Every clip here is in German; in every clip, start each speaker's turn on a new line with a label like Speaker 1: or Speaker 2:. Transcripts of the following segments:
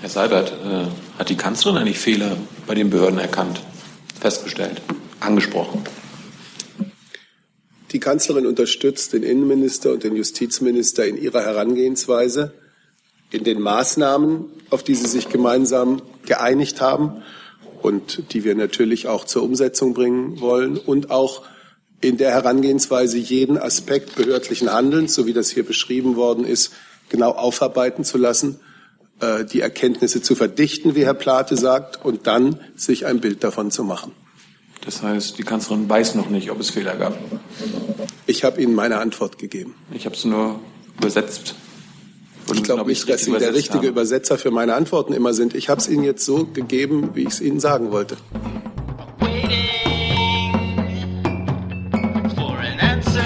Speaker 1: Herr Seibert, äh, hat die Kanzlerin eigentlich Fehler bei den Behörden erkannt, festgestellt, angesprochen?
Speaker 2: Die Kanzlerin unterstützt den Innenminister und den Justizminister in ihrer Herangehensweise, in den Maßnahmen, auf die sie sich gemeinsam geeinigt haben und die wir natürlich auch zur Umsetzung bringen wollen und auch in der Herangehensweise jeden Aspekt behördlichen Handelns, so wie das hier beschrieben worden ist, genau aufarbeiten zu lassen äh, die Erkenntnisse zu verdichten, wie Herr Plate sagt, und dann sich ein Bild davon zu machen.
Speaker 1: Das heißt, die Kanzlerin weiß noch nicht, ob es Fehler gab.
Speaker 2: Ich habe Ihnen meine Antwort gegeben.
Speaker 1: Ich habe es nur übersetzt.
Speaker 2: ich glaube nicht, dass Sie der richtige haben. Übersetzer für meine Antworten immer sind. Ich habe es Ihnen jetzt so gegeben, wie ich es Ihnen sagen wollte.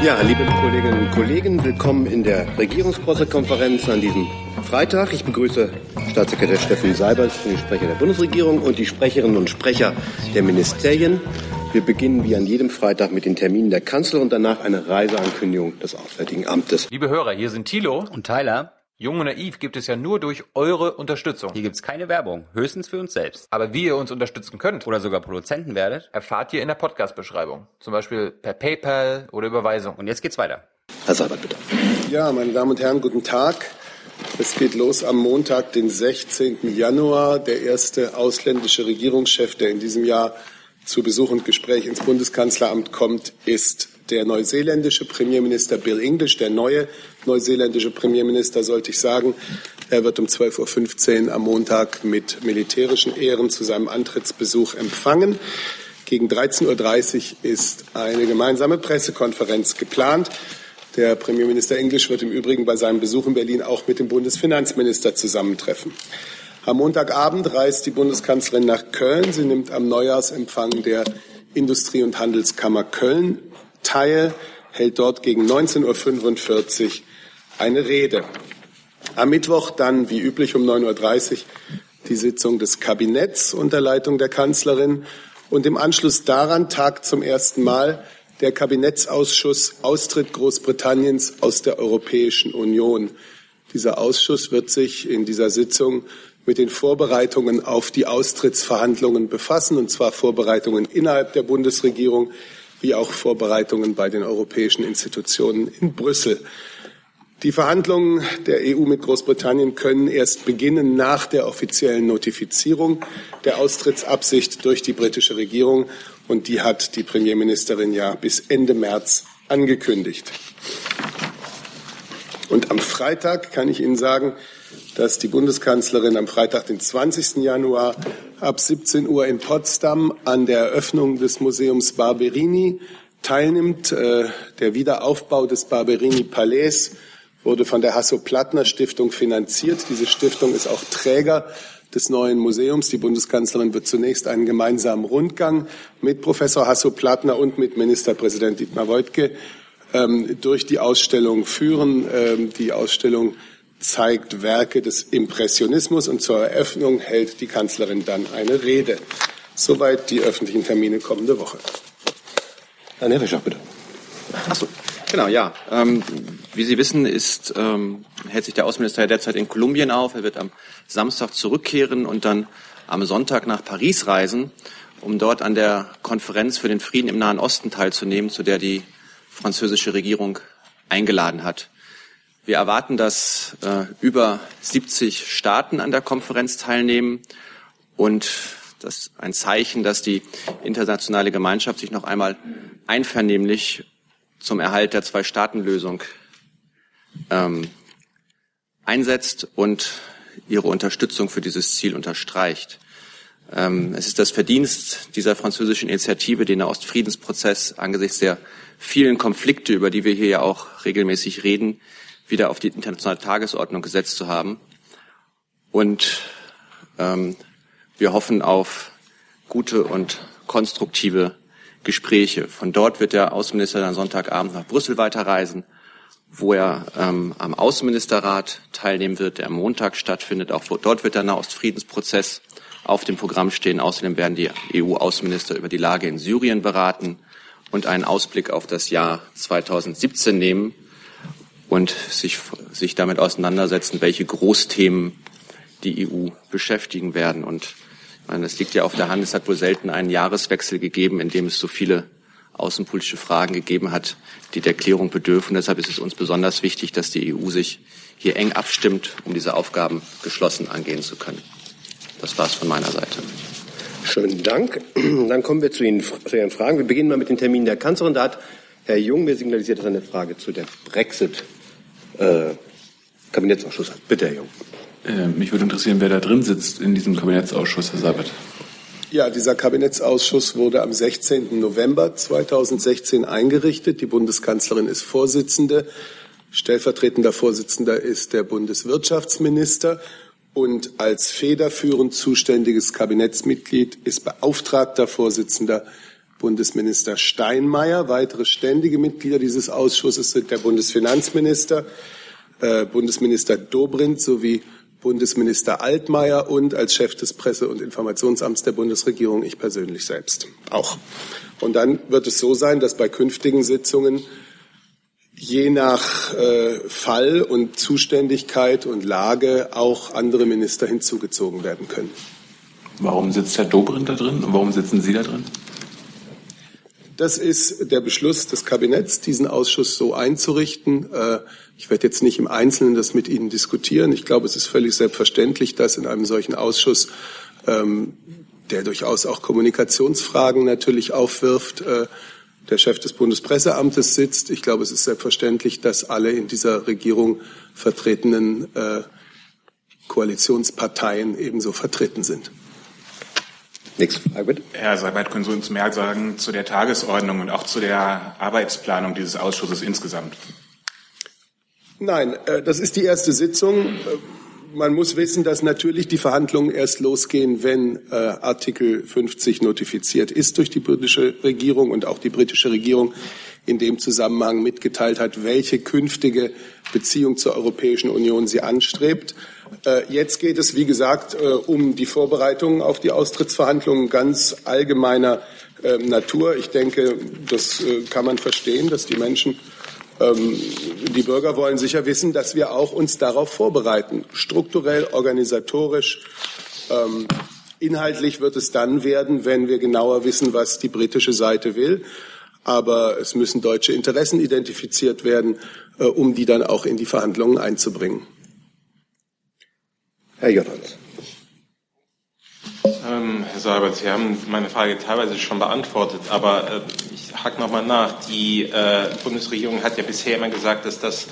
Speaker 3: Ja, liebe Kolleginnen und Kollegen, willkommen in der Regierungspressekonferenz an diesem Freitag. Ich begrüße Staatssekretär Steffen Seibert, den Sprecher der Bundesregierung und die Sprecherinnen und Sprecher der Ministerien. Wir beginnen wie an jedem Freitag mit den Terminen der Kanzler und danach eine Reiseankündigung des Auswärtigen Amtes.
Speaker 4: Liebe Hörer, hier sind Thilo und Tyler. Jung und Naiv gibt es ja nur durch eure Unterstützung.
Speaker 5: Hier gibt es keine Werbung, höchstens für uns selbst.
Speaker 4: Aber wie ihr uns unterstützen könnt
Speaker 5: oder sogar Produzenten werdet,
Speaker 4: erfahrt ihr in der Podcast-Beschreibung. Zum Beispiel per PayPal oder Überweisung.
Speaker 5: Und jetzt geht's weiter.
Speaker 3: Herr Seibert, bitte.
Speaker 2: Ja, meine Damen und Herren, guten Tag. Es geht los am Montag, den 16. Januar. Der erste ausländische Regierungschef, der in diesem Jahr zu Besuch und Gespräch ins Bundeskanzleramt kommt, ist der neuseeländische Premierminister Bill English, der neue neuseeländische Premierminister, sollte ich sagen. Er wird um 12.15 Uhr am Montag mit militärischen Ehren zu seinem Antrittsbesuch empfangen. Gegen 13.30 Uhr ist eine gemeinsame Pressekonferenz geplant. Der Premierminister Englisch wird im Übrigen bei seinem Besuch in Berlin auch mit dem Bundesfinanzminister zusammentreffen. Am Montagabend reist die Bundeskanzlerin nach Köln. Sie nimmt am Neujahrsempfang der Industrie- und Handelskammer Köln teil, hält dort gegen 19.45 Uhr eine Rede. Am Mittwoch dann, wie üblich, um 9.30 Uhr die Sitzung des Kabinetts unter Leitung der Kanzlerin. Und im Anschluss daran tagt zum ersten Mal der Kabinettsausschuss Austritt Großbritanniens aus der Europäischen Union. Dieser Ausschuss wird sich in dieser Sitzung mit den Vorbereitungen auf die Austrittsverhandlungen befassen, und zwar Vorbereitungen innerhalb der Bundesregierung wie auch Vorbereitungen bei den europäischen Institutionen in Brüssel. Die Verhandlungen der EU mit Großbritannien können erst beginnen nach der offiziellen Notifizierung der Austrittsabsicht durch die britische Regierung und die hat die Premierministerin ja bis Ende März angekündigt. Und am Freitag kann ich Ihnen sagen, dass die Bundeskanzlerin am Freitag, den 20. Januar ab 17 Uhr in Potsdam an der Eröffnung des Museums Barberini teilnimmt. Äh, der Wiederaufbau des Barberini-Palais wurde von der Hasso-Plattner-Stiftung finanziert. Diese Stiftung ist auch Träger des neuen Museums. Die Bundeskanzlerin wird zunächst einen gemeinsamen Rundgang mit Professor Hasso-Plattner und mit Ministerpräsident Dietmar Woidke ähm, durch die Ausstellung führen. Ähm, die Ausstellung zeigt Werke des Impressionismus und zur Eröffnung hält die Kanzlerin dann eine Rede. Soweit die öffentlichen Termine kommende Woche.
Speaker 3: Herr Nevischach, bitte.
Speaker 6: Ach so. Genau, ja. Ähm, wie Sie wissen, ist, ähm, hält sich der Außenminister derzeit in Kolumbien auf. Er wird am Samstag zurückkehren und dann am Sonntag nach Paris reisen, um dort an der Konferenz für den Frieden im Nahen Osten teilzunehmen, zu der die französische Regierung eingeladen hat. Wir erwarten, dass äh, über 70 Staaten an der Konferenz teilnehmen und das ist ein Zeichen, dass die internationale Gemeinschaft sich noch einmal einvernehmlich zum Erhalt der Zwei-Staaten-Lösung ähm, einsetzt und ihre Unterstützung für dieses Ziel unterstreicht. Ähm, es ist das Verdienst dieser französischen Initiative, den Ostfriedensprozess angesichts der vielen Konflikte, über die wir hier ja auch regelmäßig reden, wieder auf die internationale Tagesordnung gesetzt zu haben. Und ähm, wir hoffen auf gute und konstruktive Gespräche. Von dort wird der Außenminister dann Sonntagabend nach Brüssel weiterreisen, wo er ähm, am Außenministerrat teilnehmen wird, der am Montag stattfindet. Auch dort wird der Nahostfriedensprozess auf dem Programm stehen. Außerdem werden die EU-Außenminister über die Lage in Syrien beraten und einen Ausblick auf das Jahr 2017 nehmen und sich, sich damit auseinandersetzen, welche Großthemen die EU beschäftigen werden. Und es liegt ja auf der Hand, es hat wohl selten einen Jahreswechsel gegeben, in dem es so viele außenpolitische Fragen gegeben hat, die der Klärung bedürfen. Deshalb ist es uns besonders wichtig, dass die EU sich hier eng abstimmt, um diese Aufgaben geschlossen angehen zu können. Das war es von meiner Seite.
Speaker 3: Schönen Dank. Dann kommen wir zu, Ihnen, zu Ihren Fragen. Wir beginnen mal mit den Terminen der Kanzlerin. Da hat Herr Jung mir signalisiert, dass er eine Frage zu der Brexit-Kabinettsausschuss äh, hat. Bitte, Herr Jung.
Speaker 1: Äh, mich würde interessieren, wer da drin sitzt in diesem Kabinettsausschuss, Herr Seibert.
Speaker 2: Ja, dieser Kabinettsausschuss wurde am 16. November 2016 eingerichtet. Die Bundeskanzlerin ist Vorsitzende. Stellvertretender Vorsitzender ist der Bundeswirtschaftsminister. Und als federführend zuständiges Kabinettsmitglied ist beauftragter Vorsitzender Bundesminister Steinmeier. Weitere ständige Mitglieder dieses Ausschusses sind der Bundesfinanzminister, äh, Bundesminister Dobrindt sowie Bundesminister Altmaier und als Chef des Presse- und Informationsamts der Bundesregierung ich persönlich selbst auch. Und dann wird es so sein, dass bei künftigen Sitzungen je nach äh, Fall und Zuständigkeit und Lage auch andere Minister hinzugezogen werden können.
Speaker 1: Warum sitzt Herr Dobrindt da drin und warum sitzen Sie da drin?
Speaker 2: Das ist der Beschluss des Kabinetts, diesen Ausschuss so einzurichten. Äh, ich werde jetzt nicht im Einzelnen das mit Ihnen diskutieren. Ich glaube, es ist völlig selbstverständlich, dass in einem solchen Ausschuss, ähm, der durchaus auch Kommunikationsfragen natürlich aufwirft, äh, der Chef des Bundespresseamtes sitzt. Ich glaube, es ist selbstverständlich, dass alle in dieser Regierung vertretenen äh, Koalitionsparteien ebenso vertreten sind.
Speaker 7: Nächste Frage bitte. Herr Seibert, können Sie uns mehr sagen zu der Tagesordnung und auch zu der Arbeitsplanung dieses Ausschusses insgesamt?
Speaker 2: Nein, äh, das ist die erste Sitzung. Äh, man muss wissen, dass natürlich die Verhandlungen erst losgehen, wenn äh, Artikel 50 notifiziert ist durch die britische Regierung und auch die britische Regierung in dem Zusammenhang mitgeteilt hat, welche künftige Beziehung zur Europäischen Union sie anstrebt. Jetzt geht es, wie gesagt, um die Vorbereitungen auf die Austrittsverhandlungen ganz allgemeiner Natur. Ich denke, das kann man verstehen, dass die Menschen ähm, die Bürger wollen sicher wissen, dass wir auch uns darauf vorbereiten. Strukturell, organisatorisch, ähm, inhaltlich wird es dann werden, wenn wir genauer wissen, was die britische Seite will. Aber es müssen deutsche Interessen identifiziert werden, um die dann auch in die Verhandlungen einzubringen.
Speaker 3: Herr Jordans.
Speaker 8: Ähm, Herr Seibert, Sie haben meine Frage teilweise schon beantwortet, aber äh, hake nochmal nach. Die äh, Bundesregierung hat ja bisher immer gesagt, dass das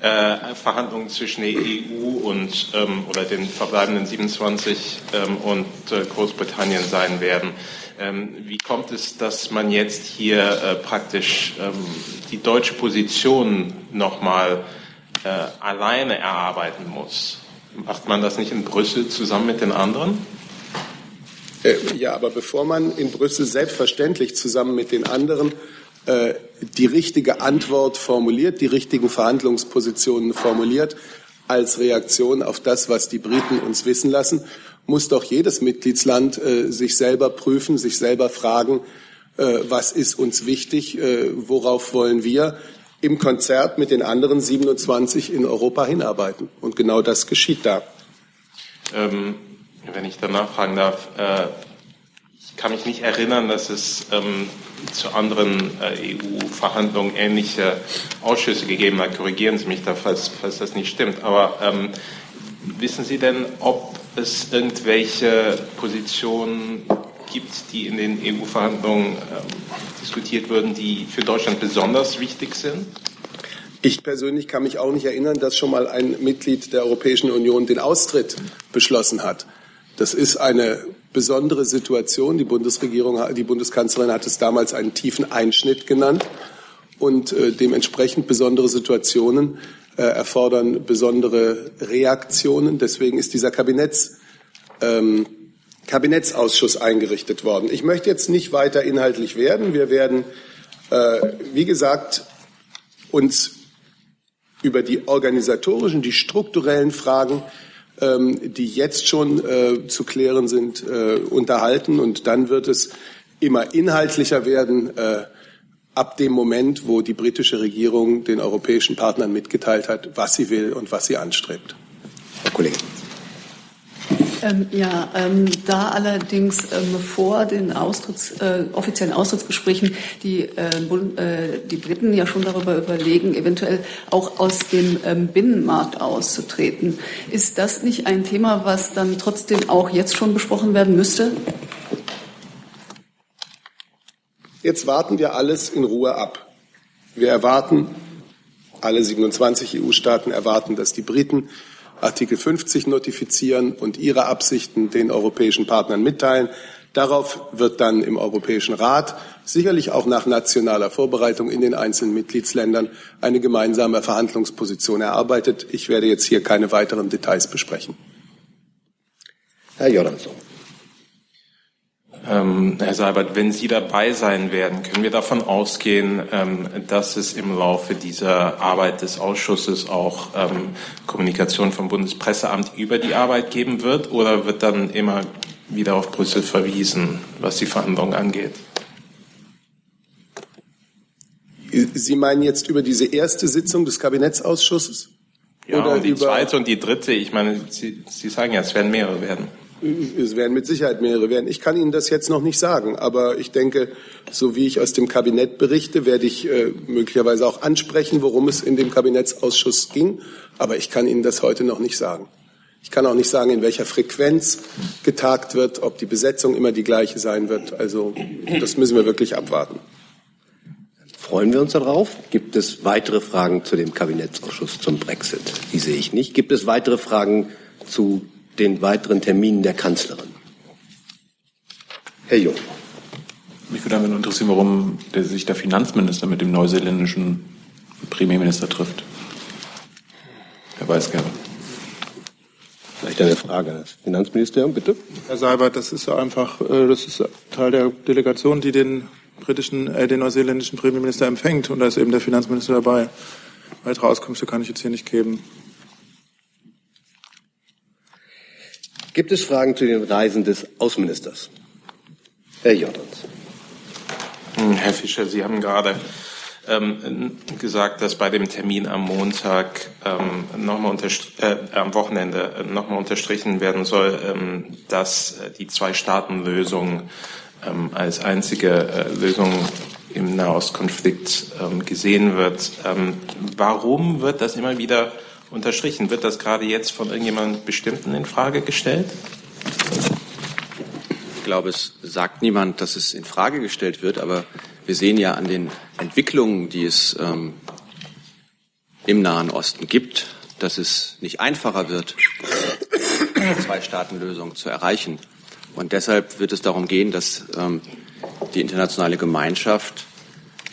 Speaker 8: äh, Verhandlungen zwischen der EU und ähm, oder den verbleibenden 27 ähm, und äh, Großbritannien sein werden. Ähm, wie kommt es, dass man jetzt hier äh, praktisch ähm, die deutsche Position nochmal äh, alleine erarbeiten muss? Macht man das nicht in Brüssel zusammen mit den anderen?
Speaker 2: Äh, ja, aber bevor man in Brüssel selbstverständlich zusammen mit den anderen äh, die richtige Antwort formuliert, die richtigen Verhandlungspositionen formuliert, als Reaktion auf das, was die Briten uns wissen lassen, muss doch jedes Mitgliedsland äh, sich selber prüfen, sich selber fragen, äh, was ist uns wichtig, äh, worauf wollen wir im Konzert mit den anderen 27 in Europa hinarbeiten. Und genau das geschieht da.
Speaker 8: Ähm, wenn ich danach fragen darf, äh, ich kann mich nicht erinnern, dass es ähm, zu anderen äh, EU-Verhandlungen ähnliche Ausschüsse gegeben hat. Korrigieren Sie mich da, falls, falls das nicht stimmt. Aber ähm, wissen Sie denn, ob es irgendwelche Positionen gibt, die in den EU-Verhandlungen ähm, diskutiert würden, die für Deutschland besonders wichtig sind?
Speaker 2: Ich persönlich kann mich auch nicht erinnern, dass schon mal ein Mitglied der Europäischen Union den Austritt beschlossen hat. Das ist eine besondere Situation. Die Bundesregierung, die Bundeskanzlerin hat es damals einen tiefen Einschnitt genannt. Und äh, dementsprechend besondere Situationen äh, erfordern besondere Reaktionen. Deswegen ist dieser Kabinetts, ähm, Kabinettsausschuss eingerichtet worden. Ich möchte jetzt nicht weiter inhaltlich werden. Wir werden, äh, wie gesagt, uns über die organisatorischen, die strukturellen Fragen ähm, die jetzt schon äh, zu klären sind, äh, unterhalten. Und dann wird es immer inhaltlicher werden, äh, ab dem Moment, wo die britische Regierung den europäischen Partnern mitgeteilt hat, was sie will und was sie anstrebt.
Speaker 3: Herr Kollege.
Speaker 9: Ähm, ja, ähm, da allerdings ähm, vor den Austritts, äh, offiziellen Austrittsgesprächen die, äh, äh, die Briten ja schon darüber überlegen, eventuell auch aus dem ähm, Binnenmarkt auszutreten. Ist das nicht ein Thema, was dann trotzdem auch jetzt schon besprochen werden müsste?
Speaker 2: Jetzt warten wir alles in Ruhe ab. Wir erwarten, alle 27 EU-Staaten erwarten, dass die Briten Artikel 50 notifizieren und ihre Absichten den europäischen Partnern mitteilen. Darauf wird dann im Europäischen Rat, sicherlich auch nach nationaler Vorbereitung in den einzelnen Mitgliedsländern, eine gemeinsame Verhandlungsposition erarbeitet. Ich werde jetzt hier keine weiteren Details besprechen.
Speaker 3: Herr Jordansson.
Speaker 8: Ähm, Herr Seibert, wenn Sie dabei sein werden, können wir davon ausgehen, ähm, dass es im Laufe dieser Arbeit des Ausschusses auch ähm, Kommunikation vom Bundespresseamt über die Arbeit geben wird oder wird dann immer wieder auf Brüssel verwiesen, was die Verhandlungen angeht?
Speaker 2: Sie meinen jetzt über diese erste Sitzung des Kabinettsausschusses?
Speaker 8: Ja, oder und die zweite und die dritte. Ich meine, Sie, Sie sagen ja, es werden mehrere werden.
Speaker 2: Es werden mit Sicherheit mehrere werden. Ich kann Ihnen das jetzt noch nicht sagen, aber ich denke, so wie ich aus dem Kabinett berichte, werde ich äh, möglicherweise auch ansprechen, worum es in dem Kabinettsausschuss ging. Aber ich kann Ihnen das heute noch nicht sagen. Ich kann auch nicht sagen, in welcher Frequenz getagt wird, ob die Besetzung immer die gleiche sein wird. Also das müssen wir wirklich abwarten.
Speaker 3: Freuen wir uns darauf. Gibt es weitere Fragen zu dem Kabinettsausschuss zum Brexit? Die sehe ich nicht. Gibt es weitere Fragen zu den weiteren Terminen der Kanzlerin. Herr Jung.
Speaker 1: Mich würde einfach interessieren, warum der, sich der Finanzminister mit dem neuseeländischen Premierminister trifft. Herr Weisgerber.
Speaker 3: Vielleicht eine Frage an das Finanzministerium, bitte.
Speaker 10: Herr Seibert, das ist ja einfach, äh, das ist Teil der Delegation, die den britischen, äh, den neuseeländischen Premierminister empfängt. Und da ist eben der Finanzminister dabei. Weitere Auskünfte kann ich jetzt hier nicht geben.
Speaker 3: Gibt es Fragen zu den Reisen des Außenministers? Herr Jordans.
Speaker 8: Hm, Herr Fischer, Sie haben gerade ähm, gesagt, dass bei dem Termin am Montag ähm, nochmal äh, am Wochenende äh, nochmal unterstrichen werden soll, ähm, dass äh, die Zwei-Staaten-Lösung ähm, als einzige äh, Lösung im Nahostkonflikt ähm, gesehen wird. Ähm, warum wird das immer wieder unterstrichen. Wird das gerade jetzt von irgendjemandem Bestimmten in Frage gestellt?
Speaker 6: Ich glaube, es sagt niemand, dass es in Frage gestellt wird, aber wir sehen ja an den Entwicklungen, die es ähm, im Nahen Osten gibt, dass es nicht einfacher wird, eine Zwei-Staaten-Lösung zu erreichen. Und deshalb wird es darum gehen, dass ähm, die internationale Gemeinschaft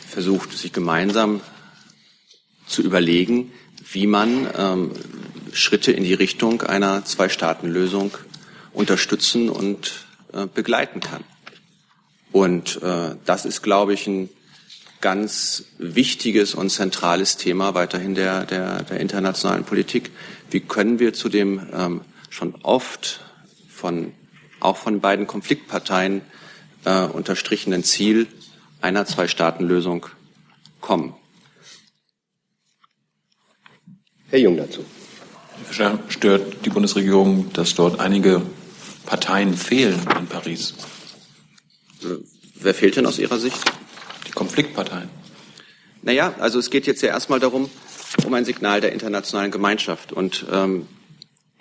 Speaker 6: versucht, sich gemeinsam zu überlegen, wie man ähm, Schritte in die Richtung einer Zwei-Staaten-Lösung unterstützen und äh, begleiten kann. Und äh, das ist, glaube ich, ein ganz wichtiges und zentrales Thema weiterhin der, der, der internationalen Politik. Wie können wir zu dem ähm, schon oft von, auch von beiden Konfliktparteien äh, unterstrichenen Ziel einer Zwei-Staaten-Lösung kommen?
Speaker 3: Herr Jung dazu.
Speaker 1: Stört die Bundesregierung, dass dort einige Parteien fehlen in Paris?
Speaker 6: Wer fehlt denn aus Ihrer Sicht?
Speaker 1: Die Konfliktparteien.
Speaker 6: Naja, also es geht jetzt ja erstmal darum, um ein Signal der internationalen Gemeinschaft. Und ähm,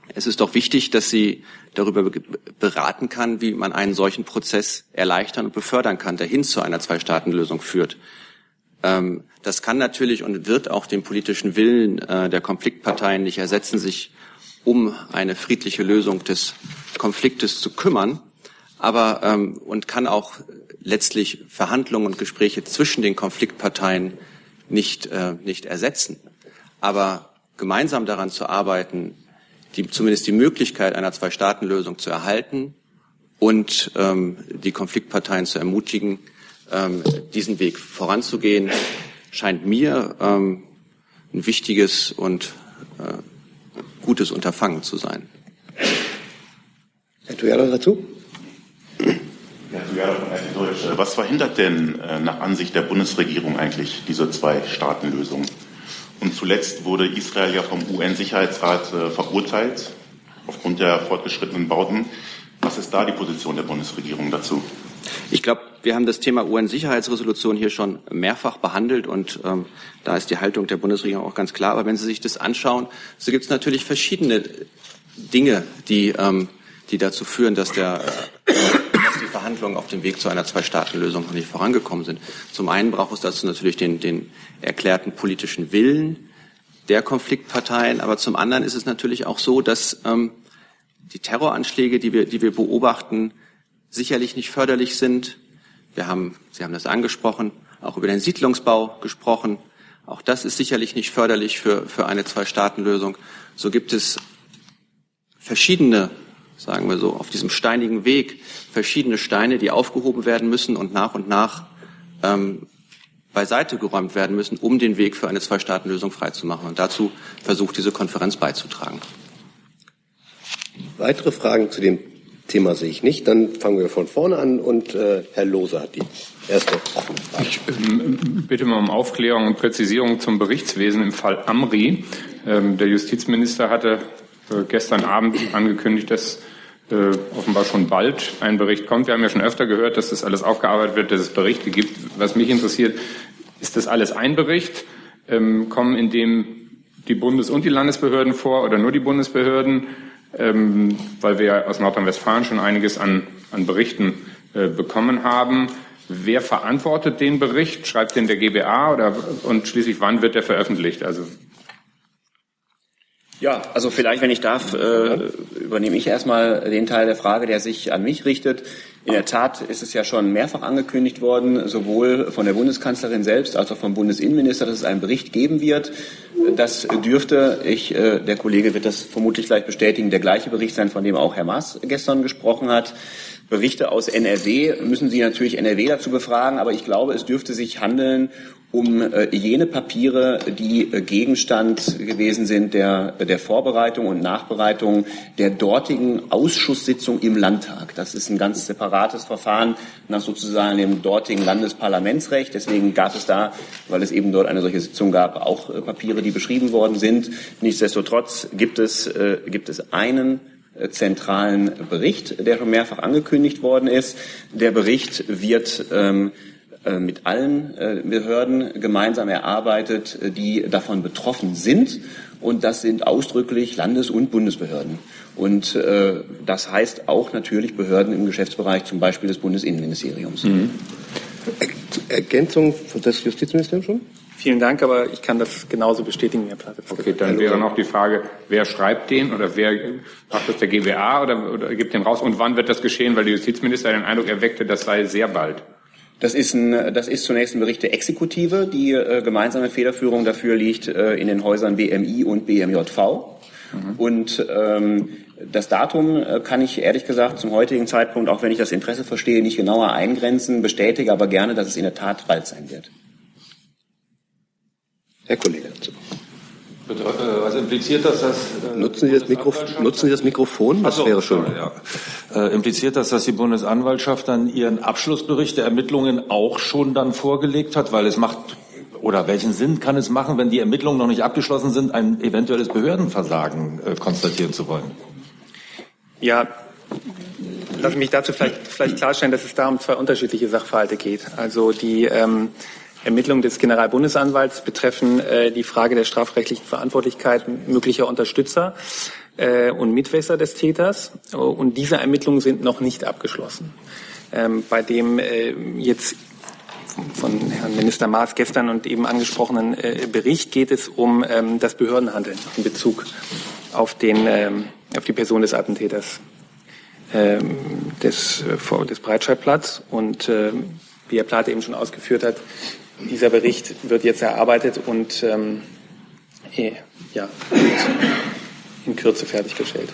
Speaker 6: es ist doch wichtig, dass sie darüber beraten kann, wie man einen solchen Prozess erleichtern und befördern kann, der hin zu einer Zwei-Staaten-Lösung führt. Ähm, das kann natürlich und wird auch den politischen Willen äh, der Konfliktparteien nicht ersetzen, sich um eine friedliche Lösung des Konfliktes zu kümmern, aber ähm, und kann auch letztlich Verhandlungen und Gespräche zwischen den Konfliktparteien nicht äh, nicht ersetzen. Aber gemeinsam daran zu arbeiten, die, zumindest die Möglichkeit einer Zwei-Staaten-Lösung zu erhalten und ähm, die Konfliktparteien zu ermutigen, ähm, diesen Weg voranzugehen, scheint mir ähm, ein wichtiges und äh, gutes Unterfangen zu sein.
Speaker 3: Herr Tuyala dazu?
Speaker 11: Ja, Tuyala von Deutsch. Was verhindert denn äh, nach Ansicht der Bundesregierung eigentlich diese Zwei-Staaten-Lösung? Und zuletzt wurde Israel ja vom UN-Sicherheitsrat äh, verurteilt aufgrund der fortgeschrittenen Bauten. Was ist da die Position der Bundesregierung dazu?
Speaker 6: Ich glaube, wir haben das Thema UN-Sicherheitsresolution hier schon mehrfach behandelt und ähm, da ist die Haltung der Bundesregierung auch ganz klar. Aber wenn Sie sich das anschauen, so gibt es natürlich verschiedene Dinge, die, ähm, die dazu führen, dass, der, äh, dass die Verhandlungen auf dem Weg zu einer Zwei-Staaten-Lösung noch nicht vorangekommen sind. Zum einen braucht es dazu natürlich den, den erklärten politischen Willen der Konfliktparteien, aber zum anderen ist es natürlich auch so, dass ähm, die Terroranschläge, die wir, die wir beobachten, sicherlich nicht förderlich sind. Wir haben, Sie haben das angesprochen, auch über den Siedlungsbau gesprochen. Auch das ist sicherlich nicht förderlich für, für eine Zwei-Staaten-Lösung. So gibt es verschiedene, sagen wir so, auf diesem steinigen Weg verschiedene Steine, die aufgehoben werden müssen und nach und nach ähm, beiseite geräumt werden müssen, um den Weg für eine Zwei-Staaten-Lösung freizumachen. Und dazu versucht diese Konferenz beizutragen.
Speaker 3: Weitere Fragen zu dem Thema sehe ich nicht. Dann fangen wir von vorne an und äh, Herr Lose hat die erste offene Frage.
Speaker 12: Ich äh, bitte mal um Aufklärung und Präzisierung zum Berichtswesen im Fall Amri. Ähm, der Justizminister hatte äh, gestern Abend angekündigt, dass äh, offenbar schon bald ein Bericht kommt. Wir haben ja schon öfter gehört, dass das alles aufgearbeitet wird, dass es Berichte gibt. Was mich interessiert, ist das alles ein Bericht? Ähm, kommen in dem die Bundes- und die Landesbehörden vor oder nur die Bundesbehörden? Ähm, weil wir aus Nordrhein-Westfalen schon einiges an, an Berichten äh, bekommen haben. Wer verantwortet den Bericht? Schreibt den der GBA oder und schließlich wann wird der veröffentlicht? Also
Speaker 5: ja, also vielleicht, wenn ich darf, äh, übernehme ich erstmal den Teil der Frage, der sich an mich richtet. In der Tat ist es ja schon mehrfach angekündigt worden, sowohl von der Bundeskanzlerin selbst als auch vom Bundesinnenminister, dass es einen Bericht geben wird. Das dürfte, ich, äh, der Kollege wird das vermutlich gleich bestätigen, der gleiche Bericht sein, von dem auch Herr Maas gestern gesprochen hat. Berichte aus NRW müssen Sie natürlich NRW dazu befragen, aber ich glaube, es dürfte sich handeln um äh, jene Papiere, die äh, Gegenstand gewesen sind der, der Vorbereitung und Nachbereitung der dortigen Ausschusssitzung im Landtag. Das ist ein ganz separates Verfahren nach sozusagen dem dortigen Landesparlamentsrecht. Deswegen gab es da, weil es eben dort eine solche Sitzung gab, auch äh, Papiere, die beschrieben worden sind. Nichtsdestotrotz gibt es, gibt es einen zentralen Bericht, der schon mehrfach angekündigt worden ist. Der Bericht wird ähm, äh, mit allen äh, Behörden gemeinsam erarbeitet, äh, die davon betroffen sind. Und das sind ausdrücklich Landes- und Bundesbehörden. Und äh, das heißt auch natürlich Behörden im Geschäftsbereich, zum Beispiel des Bundesinnenministeriums. Mhm.
Speaker 3: Ergänzung des Justizministeriums schon?
Speaker 13: Vielen Dank, aber ich kann das genauso bestätigen, Herr Platte.
Speaker 12: Okay, dann wäre noch die Frage, wer schreibt den oder wer macht das der GWA oder, oder gibt den raus und wann wird das geschehen, weil der Justizminister den Eindruck erweckte, das sei sehr bald.
Speaker 5: Das ist, ein, das ist zunächst ein Bericht der Exekutive. Die äh, gemeinsame Federführung dafür liegt äh, in den Häusern BMI und BMJV. Mhm. Und ähm, das Datum äh, kann ich ehrlich gesagt zum heutigen Zeitpunkt, auch wenn ich das Interesse verstehe, nicht genauer eingrenzen, bestätige aber gerne, dass es in der Tat bald sein wird.
Speaker 3: Herr Kollege dazu.
Speaker 14: Äh, was impliziert das, dass
Speaker 3: äh, nutzen, Sie das nutzen Sie das Mikrofon? Das so, wäre schön.
Speaker 14: Ja. Äh, impliziert das, dass die Bundesanwaltschaft dann ihren Abschlussbericht der Ermittlungen auch schon dann vorgelegt hat, weil es macht oder welchen Sinn kann es machen, wenn die Ermittlungen noch nicht abgeschlossen sind, ein eventuelles Behördenversagen äh, konstatieren zu wollen?
Speaker 13: Ja, lass mich dazu vielleicht, vielleicht klarstellen, dass es da um zwei unterschiedliche Sachverhalte geht. Also die ähm, Ermittlungen des Generalbundesanwalts betreffen äh, die Frage der strafrechtlichen Verantwortlichkeit möglicher Unterstützer äh, und Mitwässer des Täters. Und diese Ermittlungen sind noch nicht abgeschlossen. Ähm, bei dem äh, jetzt von Herrn Minister Maas gestern und eben angesprochenen äh, Bericht geht es um ähm, das Behördenhandeln in Bezug auf, den, ähm, auf die Person des Attentäters ähm, des, äh, des Breitscheidplatz. Und äh, wie Herr Plate eben schon ausgeführt hat, dieser Bericht wird jetzt erarbeitet und ähm, eh, ja, in Kürze fertiggestellt.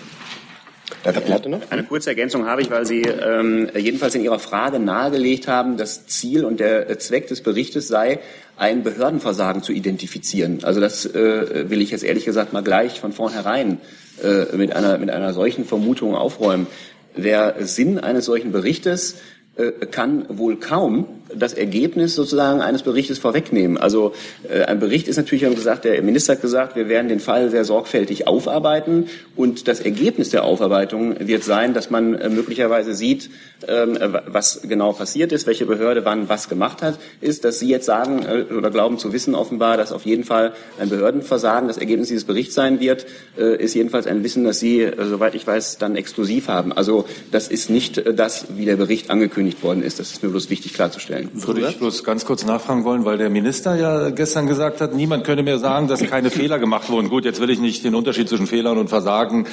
Speaker 5: Eine kurze Ergänzung habe ich, weil Sie ähm, jedenfalls in Ihrer Frage nahegelegt haben, das Ziel und der Zweck des Berichtes sei, ein Behördenversagen zu identifizieren. Also das äh, will ich jetzt ehrlich gesagt mal gleich von vornherein äh, mit, einer, mit einer solchen Vermutung aufräumen. Der Sinn eines solchen Berichtes äh, kann wohl kaum das Ergebnis sozusagen eines Berichtes vorwegnehmen. Also äh, ein Bericht ist natürlich, haben gesagt, der Minister hat gesagt, wir werden den Fall sehr sorgfältig aufarbeiten und das Ergebnis der Aufarbeitung wird sein, dass man äh, möglicherweise sieht, ähm, was genau passiert ist, welche Behörde wann was gemacht hat, ist, dass Sie jetzt sagen äh, oder glauben zu wissen offenbar, dass auf jeden Fall ein Behördenversagen das Ergebnis dieses Berichts sein wird, äh, ist jedenfalls ein Wissen, das Sie, äh, soweit ich weiß, dann exklusiv haben. Also das ist nicht äh, das, wie der Bericht angekündigt worden ist. Das ist mir bloß wichtig klarzustellen.
Speaker 14: Würde ich bloß ganz kurz nachfragen wollen, weil der Minister ja gestern gesagt hat, niemand könne mir sagen, dass keine Fehler gemacht wurden. Gut, jetzt will ich nicht den Unterschied zwischen Fehlern und Versagen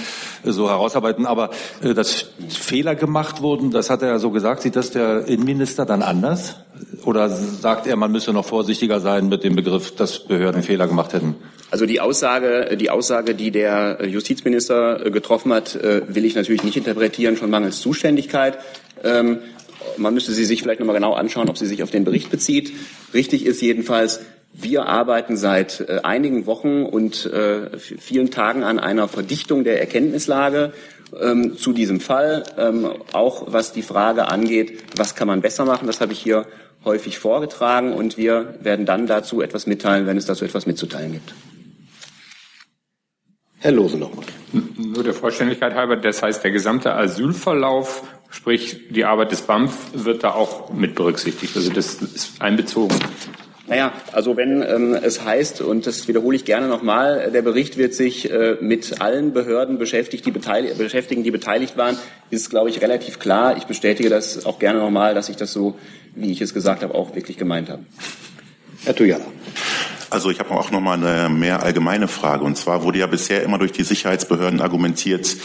Speaker 14: äh, so herausarbeiten, aber äh, dass Fehler gemacht wurden, das hat er ja so gesagt. Sieht das der Innenminister dann anders? Oder sagt er, man müsse noch vorsichtiger sein mit dem Begriff, dass Behörden Fehler gemacht hätten?
Speaker 5: Also die Aussage, die Aussage, die der Justizminister getroffen hat, will ich natürlich nicht interpretieren, schon mangels Zuständigkeit. Man müsste sie sich vielleicht noch mal genau anschauen, ob sie sich auf den Bericht bezieht. Richtig ist jedenfalls, wir arbeiten seit äh, einigen Wochen und äh, vielen Tagen an einer Verdichtung der Erkenntnislage ähm, zu diesem Fall, ähm, auch was die Frage angeht, was kann man besser machen. Das habe ich hier häufig vorgetragen und wir werden dann dazu etwas mitteilen, wenn es dazu etwas mitzuteilen gibt.
Speaker 3: Herr Lose nochmal.
Speaker 12: Nur der Vollständigkeit halber, das heißt, der gesamte Asylverlauf, sprich die Arbeit des BAMF, wird da auch mit berücksichtigt. Also das ist einbezogen.
Speaker 5: Naja, also wenn ähm, es heißt, und das wiederhole ich gerne nochmal, der Bericht wird sich äh, mit allen Behörden beschäftigt, die beschäftigen, die beteiligt waren, ist, glaube ich, relativ klar. Ich bestätige das auch gerne nochmal, dass ich das so, wie ich es gesagt habe, auch wirklich gemeint habe.
Speaker 3: Herr Tujala.
Speaker 11: Also ich habe auch noch mal eine mehr allgemeine Frage. Und zwar wurde ja bisher immer durch die Sicherheitsbehörden argumentiert,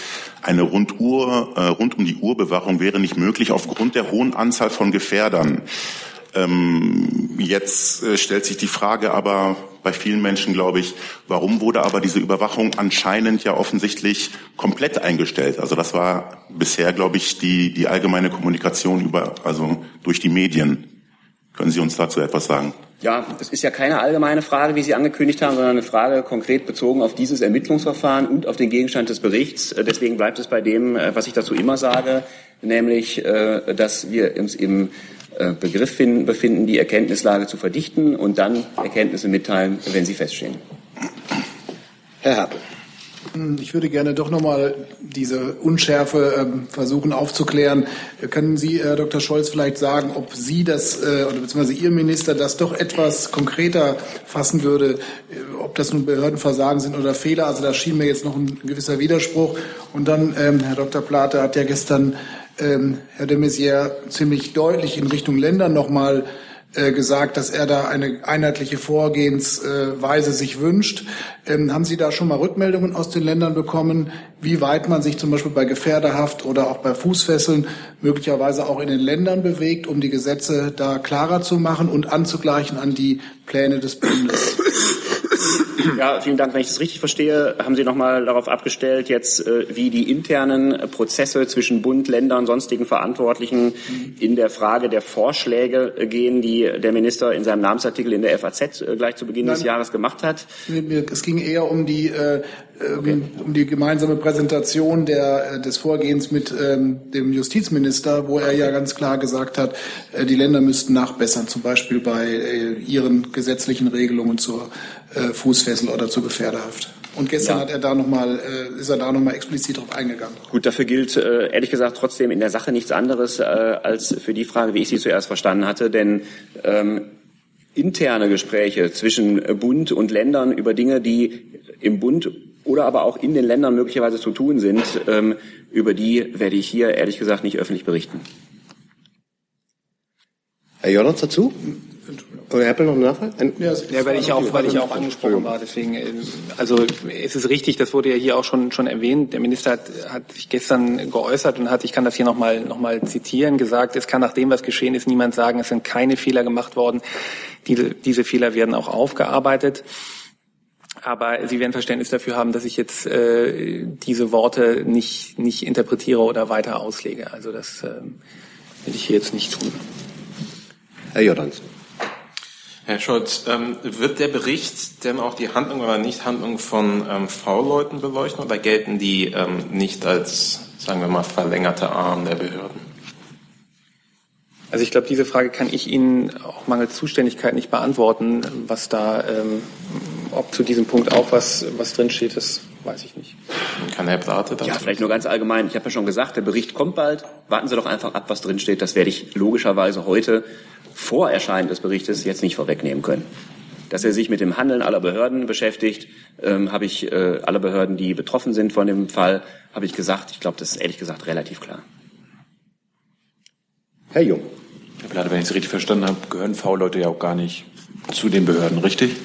Speaker 11: eine Runduhr, äh, rund um die Uhr wäre nicht möglich aufgrund der hohen Anzahl von Gefährdern. Ähm, jetzt äh, stellt sich die Frage aber bei vielen Menschen, glaube ich, warum wurde aber diese Überwachung anscheinend ja offensichtlich komplett eingestellt? Also das war bisher, glaube ich, die, die allgemeine Kommunikation über, also durch die Medien. Können Sie uns dazu etwas sagen?
Speaker 5: Ja, das ist ja keine allgemeine Frage, wie Sie angekündigt haben, sondern eine Frage konkret bezogen auf dieses Ermittlungsverfahren und auf den Gegenstand des Berichts. Äh, deswegen bleibt es bei dem, äh, was ich dazu immer sage, nämlich, äh, dass wir uns im Begriff befinden, die Erkenntnislage zu verdichten und dann Erkenntnisse mitteilen, wenn sie feststehen.
Speaker 3: Herr Hertel.
Speaker 15: Hm, ich würde gerne doch nochmal diese Unschärfe ähm, versuchen aufzuklären. Können Sie, Herr Dr. Scholz, vielleicht sagen, ob Sie das äh, oder beziehungsweise Ihr Minister das doch etwas konkreter fassen würde, äh, ob das nun Behördenversagen sind oder Fehler? Also da schien mir jetzt noch ein gewisser Widerspruch. Und dann, ähm, Herr Dr. Plate hat ja gestern ähm, Herr de Maizière ziemlich deutlich in Richtung Länder nochmal äh, gesagt, dass er da eine einheitliche Vorgehensweise sich wünscht. Ähm, haben Sie da schon mal Rückmeldungen aus den Ländern bekommen, wie weit man sich zum Beispiel bei Gefährderhaft oder auch bei Fußfesseln möglicherweise auch in den Ländern bewegt, um die Gesetze da klarer zu machen und anzugleichen an die Pläne des Bundes?
Speaker 5: Ja, vielen Dank. Wenn ich das richtig verstehe, haben Sie nochmal darauf abgestellt, jetzt äh, wie die internen Prozesse zwischen Bund, Ländern, sonstigen Verantwortlichen in der Frage der Vorschläge gehen, die der Minister in seinem Namensartikel in der FAZ äh, gleich zu Beginn Nein, des Jahres gemacht hat.
Speaker 15: Es ging eher um die äh, okay. Ähm, um die gemeinsame Präsentation der, des Vorgehens mit ähm, dem Justizminister, wo er ja ganz klar gesagt hat, die Länder müssten nachbessern, zum Beispiel bei äh, ihren gesetzlichen Regelungen zur äh, Fußfessel oder zur Gefährderhaft. Und gestern ja. hat er da noch mal, äh, ist er da nochmal explizit drauf eingegangen.
Speaker 5: Gut, dafür gilt äh, ehrlich gesagt trotzdem in der Sache nichts anderes äh, als für die Frage, wie ich sie zuerst verstanden hatte. Denn ähm, interne Gespräche zwischen Bund und Ländern über Dinge, die im Bund oder aber auch in den Ländern möglicherweise zu tun sind, ähm, über die werde ich hier ehrlich gesagt nicht öffentlich berichten.
Speaker 3: Herr Jordans dazu? Oder Herr noch einen Nachfrage?
Speaker 13: Ja, ja, weil ich auch, weil ich auch angesprochen war. Deswegen, äh, also es ist richtig, das wurde ja hier auch schon schon erwähnt. Der Minister hat, hat sich gestern geäußert und hat, ich kann das hier nochmal noch mal zitieren, gesagt, es kann nach dem, was geschehen ist, niemand sagen, es sind keine Fehler gemacht worden. Diese, diese Fehler werden auch aufgearbeitet. Aber Sie werden Verständnis dafür haben, dass ich jetzt äh, diese Worte nicht, nicht interpretiere oder weiter auslege. Also das äh, will ich hier jetzt nicht tun.
Speaker 3: Herr Jordans.
Speaker 8: Herr Scholz, ähm, wird der Bericht denn auch die Handlung oder Nichthandlung von ähm, V-Leuten beleuchten oder gelten die ähm, nicht als, sagen wir mal, verlängerte Arm der Behörden?
Speaker 13: Also ich glaube, diese Frage kann ich Ihnen auch mangels Zuständigkeit nicht beantworten. Was da, ähm, ob zu diesem Punkt auch was, was drinsteht, das weiß ich nicht.
Speaker 5: Kann Herr Brate Ja, vielleicht nur ganz allgemein. Ich habe ja schon gesagt, der Bericht kommt bald. Warten Sie doch einfach ab, was drinsteht. Das werde ich logischerweise heute vor Erscheinen des Berichtes jetzt nicht vorwegnehmen können. Dass er sich mit dem Handeln aller Behörden beschäftigt, ähm, habe ich äh, alle Behörden, die betroffen sind von dem Fall, habe ich gesagt. Ich glaube, das ist ehrlich gesagt relativ klar.
Speaker 3: Herr Jung.
Speaker 1: Herr Platte, wenn ich es richtig verstanden habe, gehören V-Leute ja auch gar nicht zu den Behörden, richtig?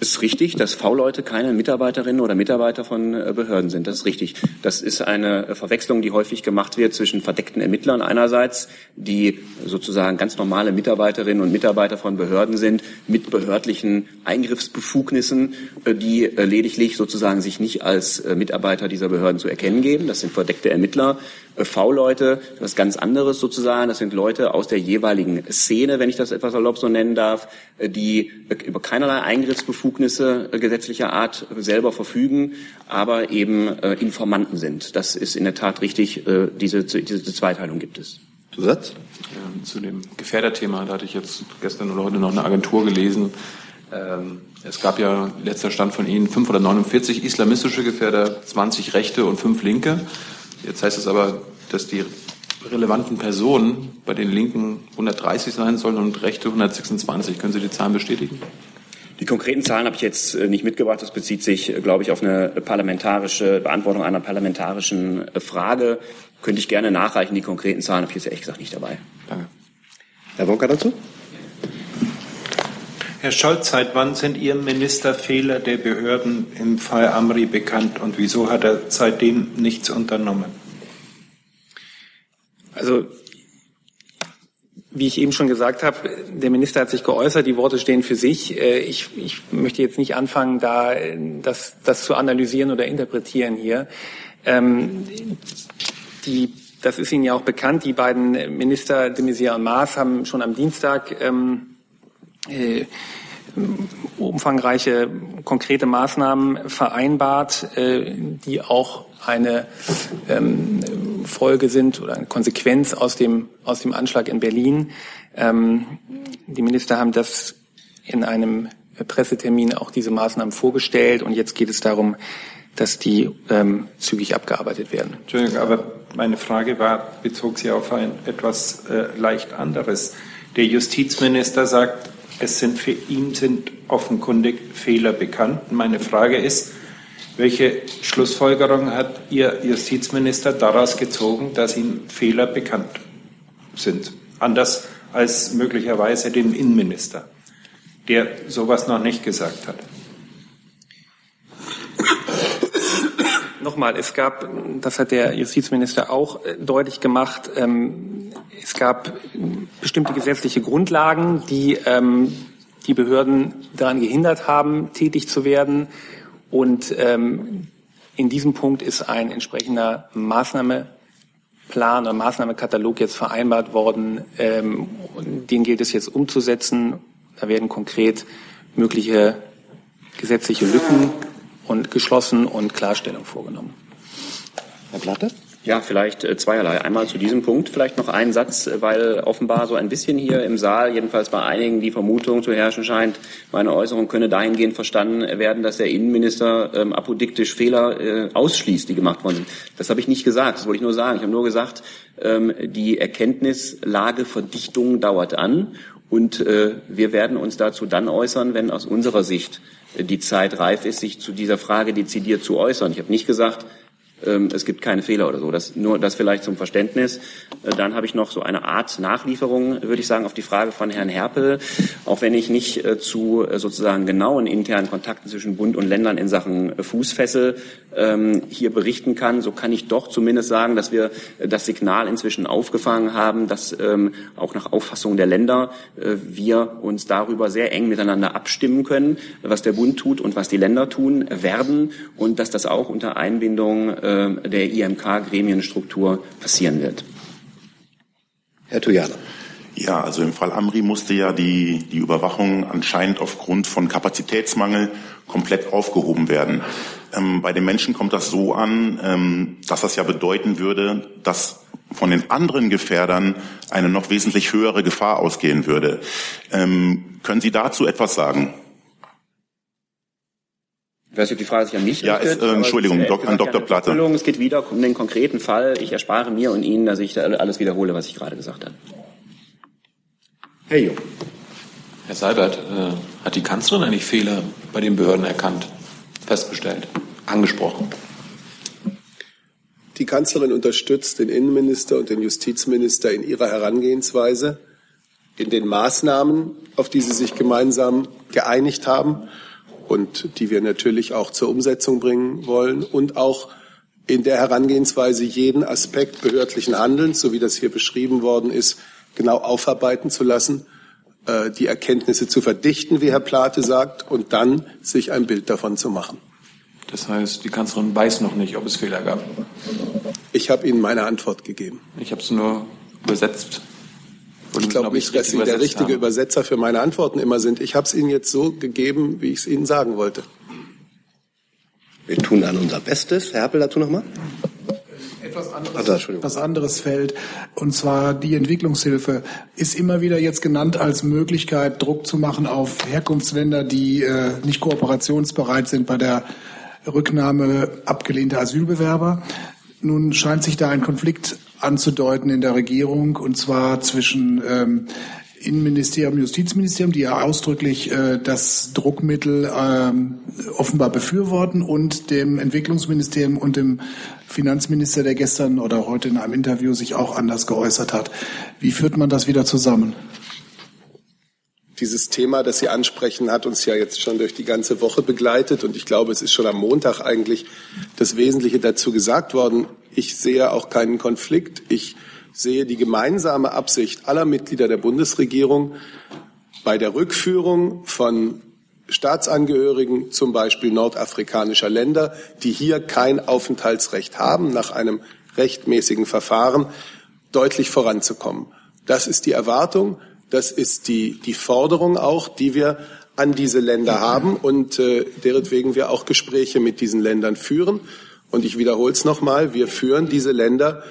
Speaker 5: Ist richtig, dass V-Leute keine Mitarbeiterinnen oder Mitarbeiter von äh, Behörden sind. Das ist richtig. Das ist eine Verwechslung, die häufig gemacht wird zwischen verdeckten Ermittlern einerseits, die sozusagen ganz normale Mitarbeiterinnen und Mitarbeiter von Behörden sind, mit behördlichen Eingriffsbefugnissen, äh, die äh, lediglich sozusagen sich nicht als Mitarbeiter dieser Behörden zu erkennen geben. Das sind verdeckte Ermittler. V-Leute, was ganz anderes sozusagen. Das sind Leute aus der jeweiligen Szene, wenn ich das etwas erlaubt so nennen darf, die über keinerlei Eingriffsbefugnisse gesetzlicher Art selber verfügen, aber eben äh, Informanten sind. Das ist in der Tat richtig. Äh, diese, diese Zweiteilung gibt es.
Speaker 3: Zusatz?
Speaker 1: Ja, zu dem Gefährderthema, da hatte ich jetzt gestern oder heute noch eine Agentur gelesen. Ähm, es gab ja letzter Stand von Ihnen 549 islamistische Gefährder, 20 rechte und 5 linke. Jetzt heißt es aber, dass die relevanten Personen bei den Linken 130 sein sollen und Rechte 126. Können Sie die Zahlen bestätigen?
Speaker 5: Die konkreten Zahlen habe ich jetzt äh, nicht mitgebracht. Das bezieht sich, äh, glaube ich, auf eine parlamentarische Beantwortung einer parlamentarischen äh, Frage. Könnte ich gerne nachreichen. Die konkreten Zahlen habe ich jetzt ehrlich gesagt nicht dabei.
Speaker 3: Danke. Herr Wonka dazu?
Speaker 16: Herr Scholz, seit wann sind Ihrem Minister Fehler der Behörden im Fall Amri bekannt und wieso hat er seitdem nichts unternommen?
Speaker 13: Also wie ich eben schon gesagt habe, der Minister hat sich geäußert, die Worte stehen für sich. Äh, ich, ich möchte jetzt nicht anfangen, da das, das zu analysieren oder interpretieren hier. Ähm, die, das ist Ihnen ja auch bekannt. Die beiden Minister de Maizière und Maas haben schon am Dienstag ähm, äh, umfangreiche konkrete Maßnahmen vereinbart, äh, die auch eine ähm, Folge sind oder eine Konsequenz aus dem, aus dem Anschlag in Berlin. Ähm, die Minister haben das in einem Pressetermin auch diese Maßnahmen vorgestellt und jetzt geht es darum, dass die ähm, zügig abgearbeitet werden.
Speaker 16: Entschuldigung, aber meine Frage war, bezog sich auf ein etwas äh, leicht anderes. Der Justizminister sagt, es sind für ihn sind offenkundig Fehler bekannt. Meine Frage ist, welche Schlussfolgerung hat Ihr Justizminister daraus gezogen, dass ihm Fehler bekannt sind? Anders als möglicherweise dem Innenminister, der sowas noch nicht gesagt hat.
Speaker 13: Nochmal, es gab, das hat der Justizminister auch äh, deutlich gemacht, ähm, es gab bestimmte gesetzliche Grundlagen, die ähm, die Behörden daran gehindert haben, tätig zu werden. Und ähm, in diesem Punkt ist ein entsprechender Maßnahmeplan oder Maßnahmekatalog jetzt vereinbart worden. Ähm, den gilt es jetzt umzusetzen. Da werden konkret mögliche gesetzliche Lücken und geschlossen und Klarstellung vorgenommen.
Speaker 3: Herr Platte?
Speaker 5: Ja, vielleicht äh, zweierlei. Einmal zu diesem Punkt vielleicht noch ein Satz, weil offenbar so ein bisschen hier im Saal, jedenfalls bei einigen, die Vermutung zu herrschen scheint, meine Äußerung könne dahingehend verstanden werden, dass der Innenminister ähm, apodiktisch Fehler äh, ausschließt, die gemacht worden sind. Das habe ich nicht gesagt, das wollte ich nur sagen. Ich habe nur gesagt, ähm, die Erkenntnislageverdichtung dauert an und äh, wir werden uns dazu dann äußern, wenn aus unserer Sicht die Zeit reif ist, sich zu dieser Frage dezidiert zu äußern. Ich habe nicht gesagt, es gibt keine Fehler oder so. Das, nur das vielleicht zum Verständnis. Äh, dann habe ich noch so eine Art Nachlieferung, würde ich sagen, auf die Frage von Herrn Herpel. Auch wenn ich nicht äh, zu äh, sozusagen genauen internen Kontakten zwischen Bund und Ländern in Sachen Fußfessel ähm, hier berichten kann, so kann ich doch zumindest sagen, dass wir das Signal inzwischen aufgefangen haben, dass ähm, auch nach Auffassung der Länder wir uns darüber sehr eng miteinander abstimmen können, was der Bund tut und was die Länder tun werden und dass das auch unter Einbindung der IMK-Gremienstruktur passieren wird.
Speaker 3: Herr Tujana.
Speaker 11: Ja, also im Fall Amri musste ja die, die Überwachung anscheinend aufgrund von Kapazitätsmangel komplett aufgehoben werden. Ähm, bei den Menschen kommt das so an, ähm, dass das ja bedeuten würde, dass von den anderen Gefährdern eine noch wesentlich höhere Gefahr ausgehen würde. Ähm, können Sie dazu etwas sagen?
Speaker 5: Ich weiß nicht, ob die Frage sich an mich
Speaker 11: ja,
Speaker 5: richtet.
Speaker 11: Ja, äh, Entschuldigung,
Speaker 5: es,
Speaker 11: an Dr. Platte.
Speaker 5: Es geht wieder um den konkreten Fall. Ich erspare mir und Ihnen, dass ich da alles wiederhole, was ich gerade gesagt habe.
Speaker 3: Herr Jung.
Speaker 1: Herr Seibert, äh, hat die Kanzlerin eigentlich Fehler bei den Behörden erkannt, festgestellt, angesprochen?
Speaker 2: Die Kanzlerin unterstützt den Innenminister und den Justizminister in ihrer Herangehensweise, in den Maßnahmen, auf die sie sich gemeinsam geeinigt haben und die wir natürlich auch zur Umsetzung bringen wollen und auch in der Herangehensweise jeden Aspekt behördlichen Handelns, so wie das hier beschrieben worden ist, genau aufarbeiten zu lassen, äh, die Erkenntnisse zu verdichten, wie Herr Plate sagt, und dann sich ein Bild davon zu machen.
Speaker 1: Das heißt, die Kanzlerin weiß noch nicht, ob es Fehler gab.
Speaker 2: Ich habe Ihnen meine Antwort gegeben.
Speaker 1: Ich habe es nur übersetzt.
Speaker 2: Ich glaube nicht, dass Sie der richtige haben. Übersetzer für meine Antworten immer sind. Ich habe es Ihnen jetzt so gegeben, wie ich es Ihnen sagen wollte.
Speaker 3: Wir tun an unser Bestes. Herr Happel, dazu nochmal.
Speaker 15: Etwas anderes, etwas anderes Feld, und zwar die Entwicklungshilfe, ist immer wieder jetzt genannt als Möglichkeit, Druck zu machen auf Herkunftsländer, die äh, nicht kooperationsbereit sind bei der Rücknahme abgelehnter Asylbewerber. Nun scheint sich da ein Konflikt anzudeuten in der Regierung, und zwar zwischen ähm, Innenministerium, Justizministerium, die ja ausdrücklich äh, das Druckmittel ähm, offenbar befürworten, und dem Entwicklungsministerium und dem Finanzminister, der gestern oder heute in einem Interview sich auch anders geäußert hat. Wie führt man das wieder zusammen?
Speaker 2: Dieses Thema, das Sie ansprechen, hat uns ja jetzt schon durch die ganze Woche begleitet und ich glaube, es ist schon am Montag eigentlich das Wesentliche dazu gesagt worden. Ich sehe auch keinen Konflikt. Ich sehe die gemeinsame Absicht aller Mitglieder der Bundesregierung bei der Rückführung von Staatsangehörigen, zum Beispiel nordafrikanischer Länder, die hier kein Aufenthaltsrecht haben, nach einem rechtmäßigen Verfahren deutlich voranzukommen. Das ist die Erwartung, das ist die, die Forderung auch, die wir an diese Länder haben und äh, deretwegen wir auch Gespräche mit diesen Ländern führen. Und ich wiederhole es nochmal, wir führen diese Länder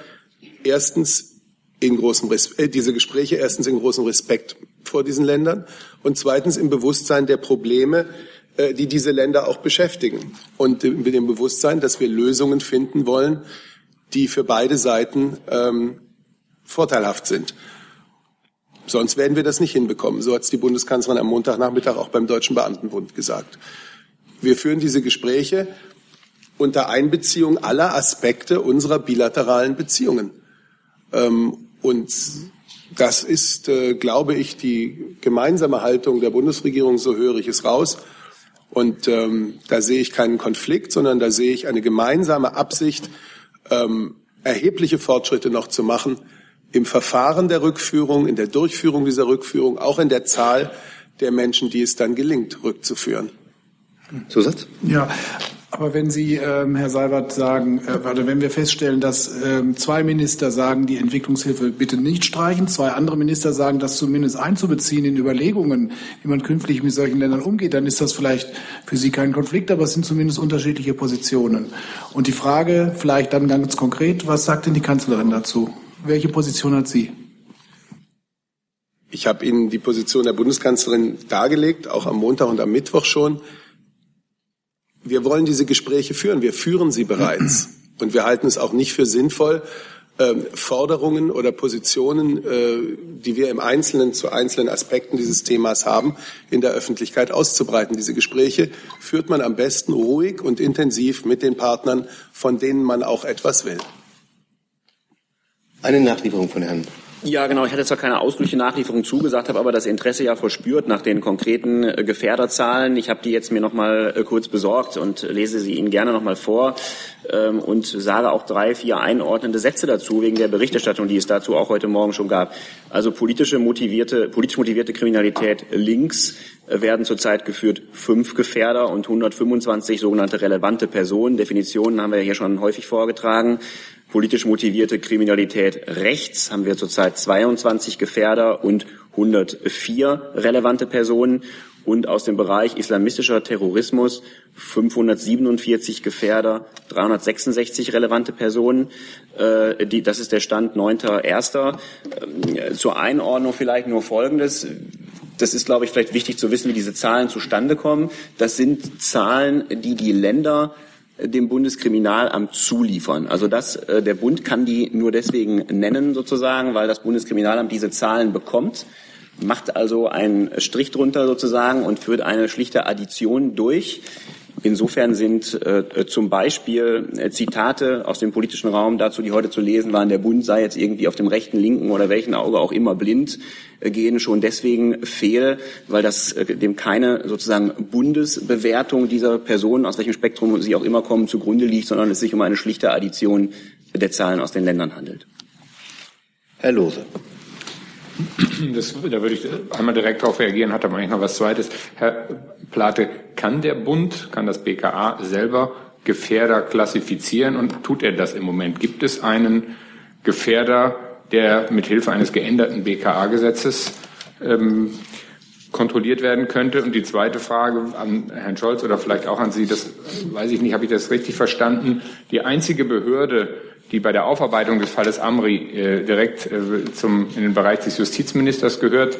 Speaker 2: erstens in großem Res äh, diese Gespräche erstens in großem Respekt vor diesen Ländern und zweitens im Bewusstsein der Probleme, äh, die diese Länder auch beschäftigen und mit dem Bewusstsein, dass wir Lösungen finden wollen, die für beide Seiten ähm, vorteilhaft sind. Sonst werden wir das nicht hinbekommen. So hat es die Bundeskanzlerin am Montagnachmittag auch beim Deutschen Beamtenbund gesagt. Wir führen diese Gespräche unter Einbeziehung aller Aspekte unserer bilateralen Beziehungen. Ähm, und das ist, äh, glaube ich, die gemeinsame Haltung der Bundesregierung, so höre ich es raus. Und ähm, da sehe ich keinen Konflikt, sondern da sehe ich eine gemeinsame Absicht, ähm, erhebliche Fortschritte noch zu machen im Verfahren der Rückführung, in der Durchführung dieser Rückführung, auch in der Zahl der Menschen, die es dann gelingt, rückzuführen.
Speaker 3: Zusatz?
Speaker 15: Ja, aber wenn Sie, ähm, Herr Seibert, sagen, äh, oder wenn wir feststellen, dass ähm, zwei Minister sagen, die Entwicklungshilfe bitte nicht streichen, zwei andere Minister sagen, das zumindest einzubeziehen in Überlegungen, wie man künftig mit solchen Ländern umgeht, dann ist das vielleicht für Sie kein Konflikt, aber es sind zumindest unterschiedliche Positionen. Und die Frage vielleicht dann ganz konkret, was sagt denn die Kanzlerin dazu? Welche Position hat sie?
Speaker 2: Ich habe Ihnen die Position der Bundeskanzlerin dargelegt, auch am Montag und am Mittwoch schon. Wir wollen diese Gespräche führen. Wir führen sie bereits. Und wir halten es auch nicht für sinnvoll, ähm, Forderungen oder Positionen, äh, die wir im Einzelnen zu einzelnen Aspekten dieses Themas haben, in der Öffentlichkeit auszubreiten. Diese Gespräche führt man am besten ruhig und intensiv mit den Partnern, von denen man auch etwas will.
Speaker 3: Eine Nachlieferung von Herrn
Speaker 5: ja, genau. Ich hatte zwar keine ausdrückliche Nachlieferung zugesagt, habe aber das Interesse ja verspürt nach den konkreten äh, Gefährderzahlen. Ich habe die jetzt mir noch mal äh, kurz besorgt und lese sie Ihnen gerne noch mal vor ähm, und sage auch drei, vier einordnende Sätze dazu wegen der Berichterstattung, die es dazu auch heute Morgen schon gab. Also politische motivierte, politisch motivierte Kriminalität links äh, werden zurzeit geführt fünf Gefährder und 125 sogenannte relevante Personen. Definitionen haben wir hier schon häufig vorgetragen politisch motivierte Kriminalität rechts haben wir zurzeit 22 Gefährder und 104 relevante Personen und aus dem Bereich islamistischer Terrorismus 547 Gefährder, 366 relevante Personen. Äh, die, das ist der Stand 9.1. Ähm, zur Einordnung vielleicht nur Folgendes. Das ist, glaube ich, vielleicht wichtig zu wissen, wie diese Zahlen zustande kommen. Das sind Zahlen, die die Länder dem Bundeskriminalamt zuliefern. Also das, äh, der Bund kann die nur deswegen nennen sozusagen, weil das Bundeskriminalamt diese Zahlen bekommt, macht also einen Strich drunter sozusagen und führt eine schlichte Addition durch. Insofern sind äh, zum Beispiel äh, Zitate aus dem politischen Raum dazu, die heute zu lesen waren, der Bund sei jetzt irgendwie auf dem rechten, linken oder welchen Auge auch immer blind, äh, gehen schon deswegen fehl, weil das äh, dem keine sozusagen Bundesbewertung dieser Personen, aus welchem Spektrum sie auch immer kommen, zugrunde liegt, sondern es sich um eine schlichte Addition der Zahlen aus den Ländern handelt.
Speaker 3: Herr Lose.
Speaker 12: Das, da würde ich einmal direkt darauf reagieren, hat aber eigentlich noch was Zweites. Herr Plate, kann der Bund, kann das BKA selber Gefährder klassifizieren und tut er das im Moment? Gibt es einen Gefährder, der mit Hilfe eines geänderten BKA-Gesetzes ähm, kontrolliert werden könnte? Und die zweite Frage an Herrn Scholz oder vielleicht auch an Sie, das weiß ich nicht, habe ich das richtig verstanden? Die einzige Behörde, die bei der Aufarbeitung des Falles Amri äh, direkt äh, zum, in den Bereich des Justizministers gehört,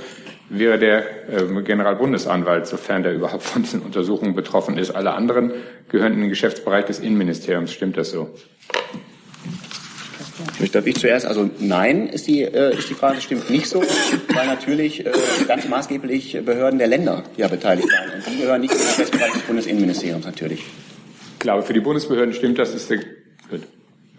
Speaker 12: wäre der äh, Generalbundesanwalt, sofern der überhaupt von diesen Untersuchungen betroffen ist. Alle anderen gehören in den Geschäftsbereich des Innenministeriums. Stimmt das so?
Speaker 5: Darf ich zuerst? Also nein, ist die, äh, ist die Frage, stimmt nicht so, weil natürlich äh, ganz maßgeblich Behörden der Länder ja beteiligt waren. Und die gehören nicht in den Geschäftsbereich des Bundesinnenministeriums natürlich.
Speaker 12: Klar, für die Bundesbehörden stimmt das, ist der.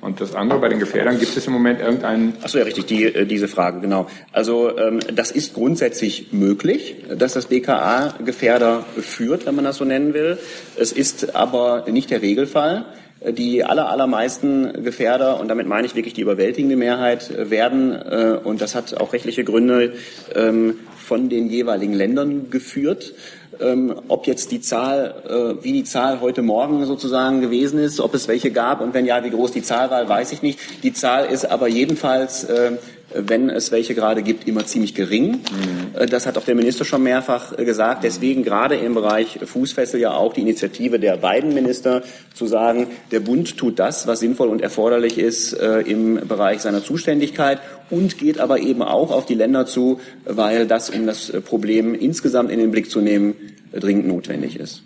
Speaker 12: Und das andere bei den Gefährdern, gibt es im Moment irgendeinen?
Speaker 5: Ach so, ja, richtig, die, äh, diese Frage, genau. Also ähm, das ist grundsätzlich möglich, dass das BKA Gefährder führt, wenn man das so nennen will. Es ist aber nicht der Regelfall. Die aller, allermeisten Gefährder, und damit meine ich wirklich die überwältigende Mehrheit, werden, äh, und das hat auch rechtliche Gründe, ähm, von den jeweiligen Ländern geführt. Ähm, ob jetzt die Zahl, äh, wie die Zahl heute Morgen sozusagen gewesen ist, ob es welche gab und wenn ja, wie groß die Zahl war, weiß ich nicht. Die Zahl ist aber jedenfalls äh, wenn es welche gerade gibt, immer ziemlich gering. Mhm. Äh, das hat auch der Minister schon mehrfach äh, gesagt. Deswegen gerade im Bereich Fußfessel ja auch die Initiative der beiden Minister zu sagen, der Bund tut das, was sinnvoll und erforderlich ist äh, im Bereich seiner Zuständigkeit und geht aber eben auch auf die Länder zu, weil das, um das Problem insgesamt in den Blick zu nehmen, dringend notwendig ist.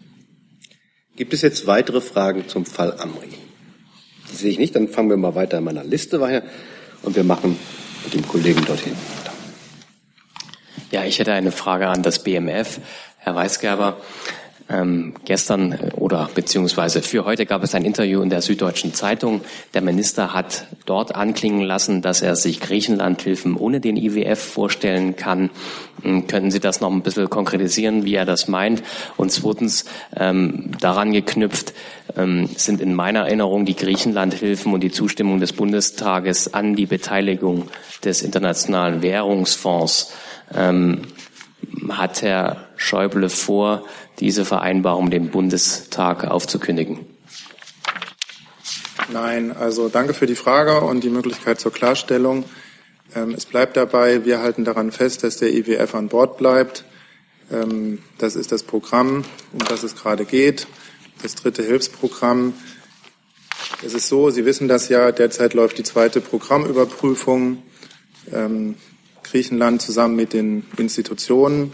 Speaker 3: Gibt es jetzt weitere Fragen zum Fall Amri? Die sehe ich nicht. Dann fangen wir mal weiter in meiner Liste weiter und wir machen mit dem Kollegen dorthin.
Speaker 17: Ja, ich hätte eine Frage an das BMF. Herr Weisgerber, ähm, gestern oder beziehungsweise für heute gab es ein Interview in der Süddeutschen Zeitung. Der Minister hat dort anklingen lassen, dass er sich Griechenlandhilfen ohne den IWF vorstellen kann. Ähm, können Sie das noch ein bisschen konkretisieren, wie er das meint? Und zweitens, ähm, daran geknüpft, ähm, sind in meiner Erinnerung die Griechenlandhilfen und die Zustimmung des Bundestages an die Beteiligung des Internationalen Währungsfonds. Ähm, hat Herr Schäuble vor, diese Vereinbarung dem Bundestag aufzukündigen?
Speaker 10: Nein, also danke für die Frage und die Möglichkeit zur Klarstellung. Ähm, es bleibt dabei, wir halten daran fest, dass der IWF an Bord bleibt. Ähm, das ist das Programm, um das es gerade geht, das dritte Hilfsprogramm. Es ist so, Sie wissen das ja, derzeit läuft die zweite Programmüberprüfung. Ähm, Griechenland zusammen mit den Institutionen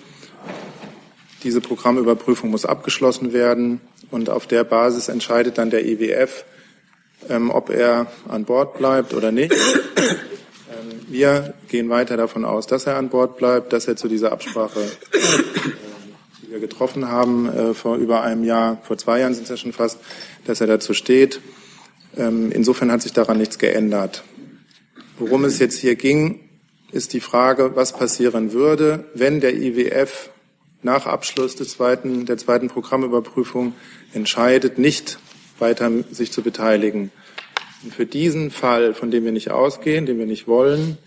Speaker 10: diese Programmüberprüfung muss abgeschlossen werden und auf der Basis entscheidet dann der IWF, ähm, ob er an Bord bleibt oder nicht. Ähm, wir gehen weiter davon aus, dass er an Bord bleibt, dass er zu dieser Absprache, wir getroffen haben äh, vor über einem Jahr, vor zwei Jahren sind es ja schon fast, dass er dazu steht. Ähm, insofern hat sich daran nichts geändert. Worum es jetzt hier ging, ist die Frage, was passieren würde, wenn der IWF nach Abschluss des zweiten, der zweiten Programmüberprüfung entscheidet, nicht weiter sich zu beteiligen. Und für diesen Fall, von dem wir nicht ausgehen, den wir nicht wollen,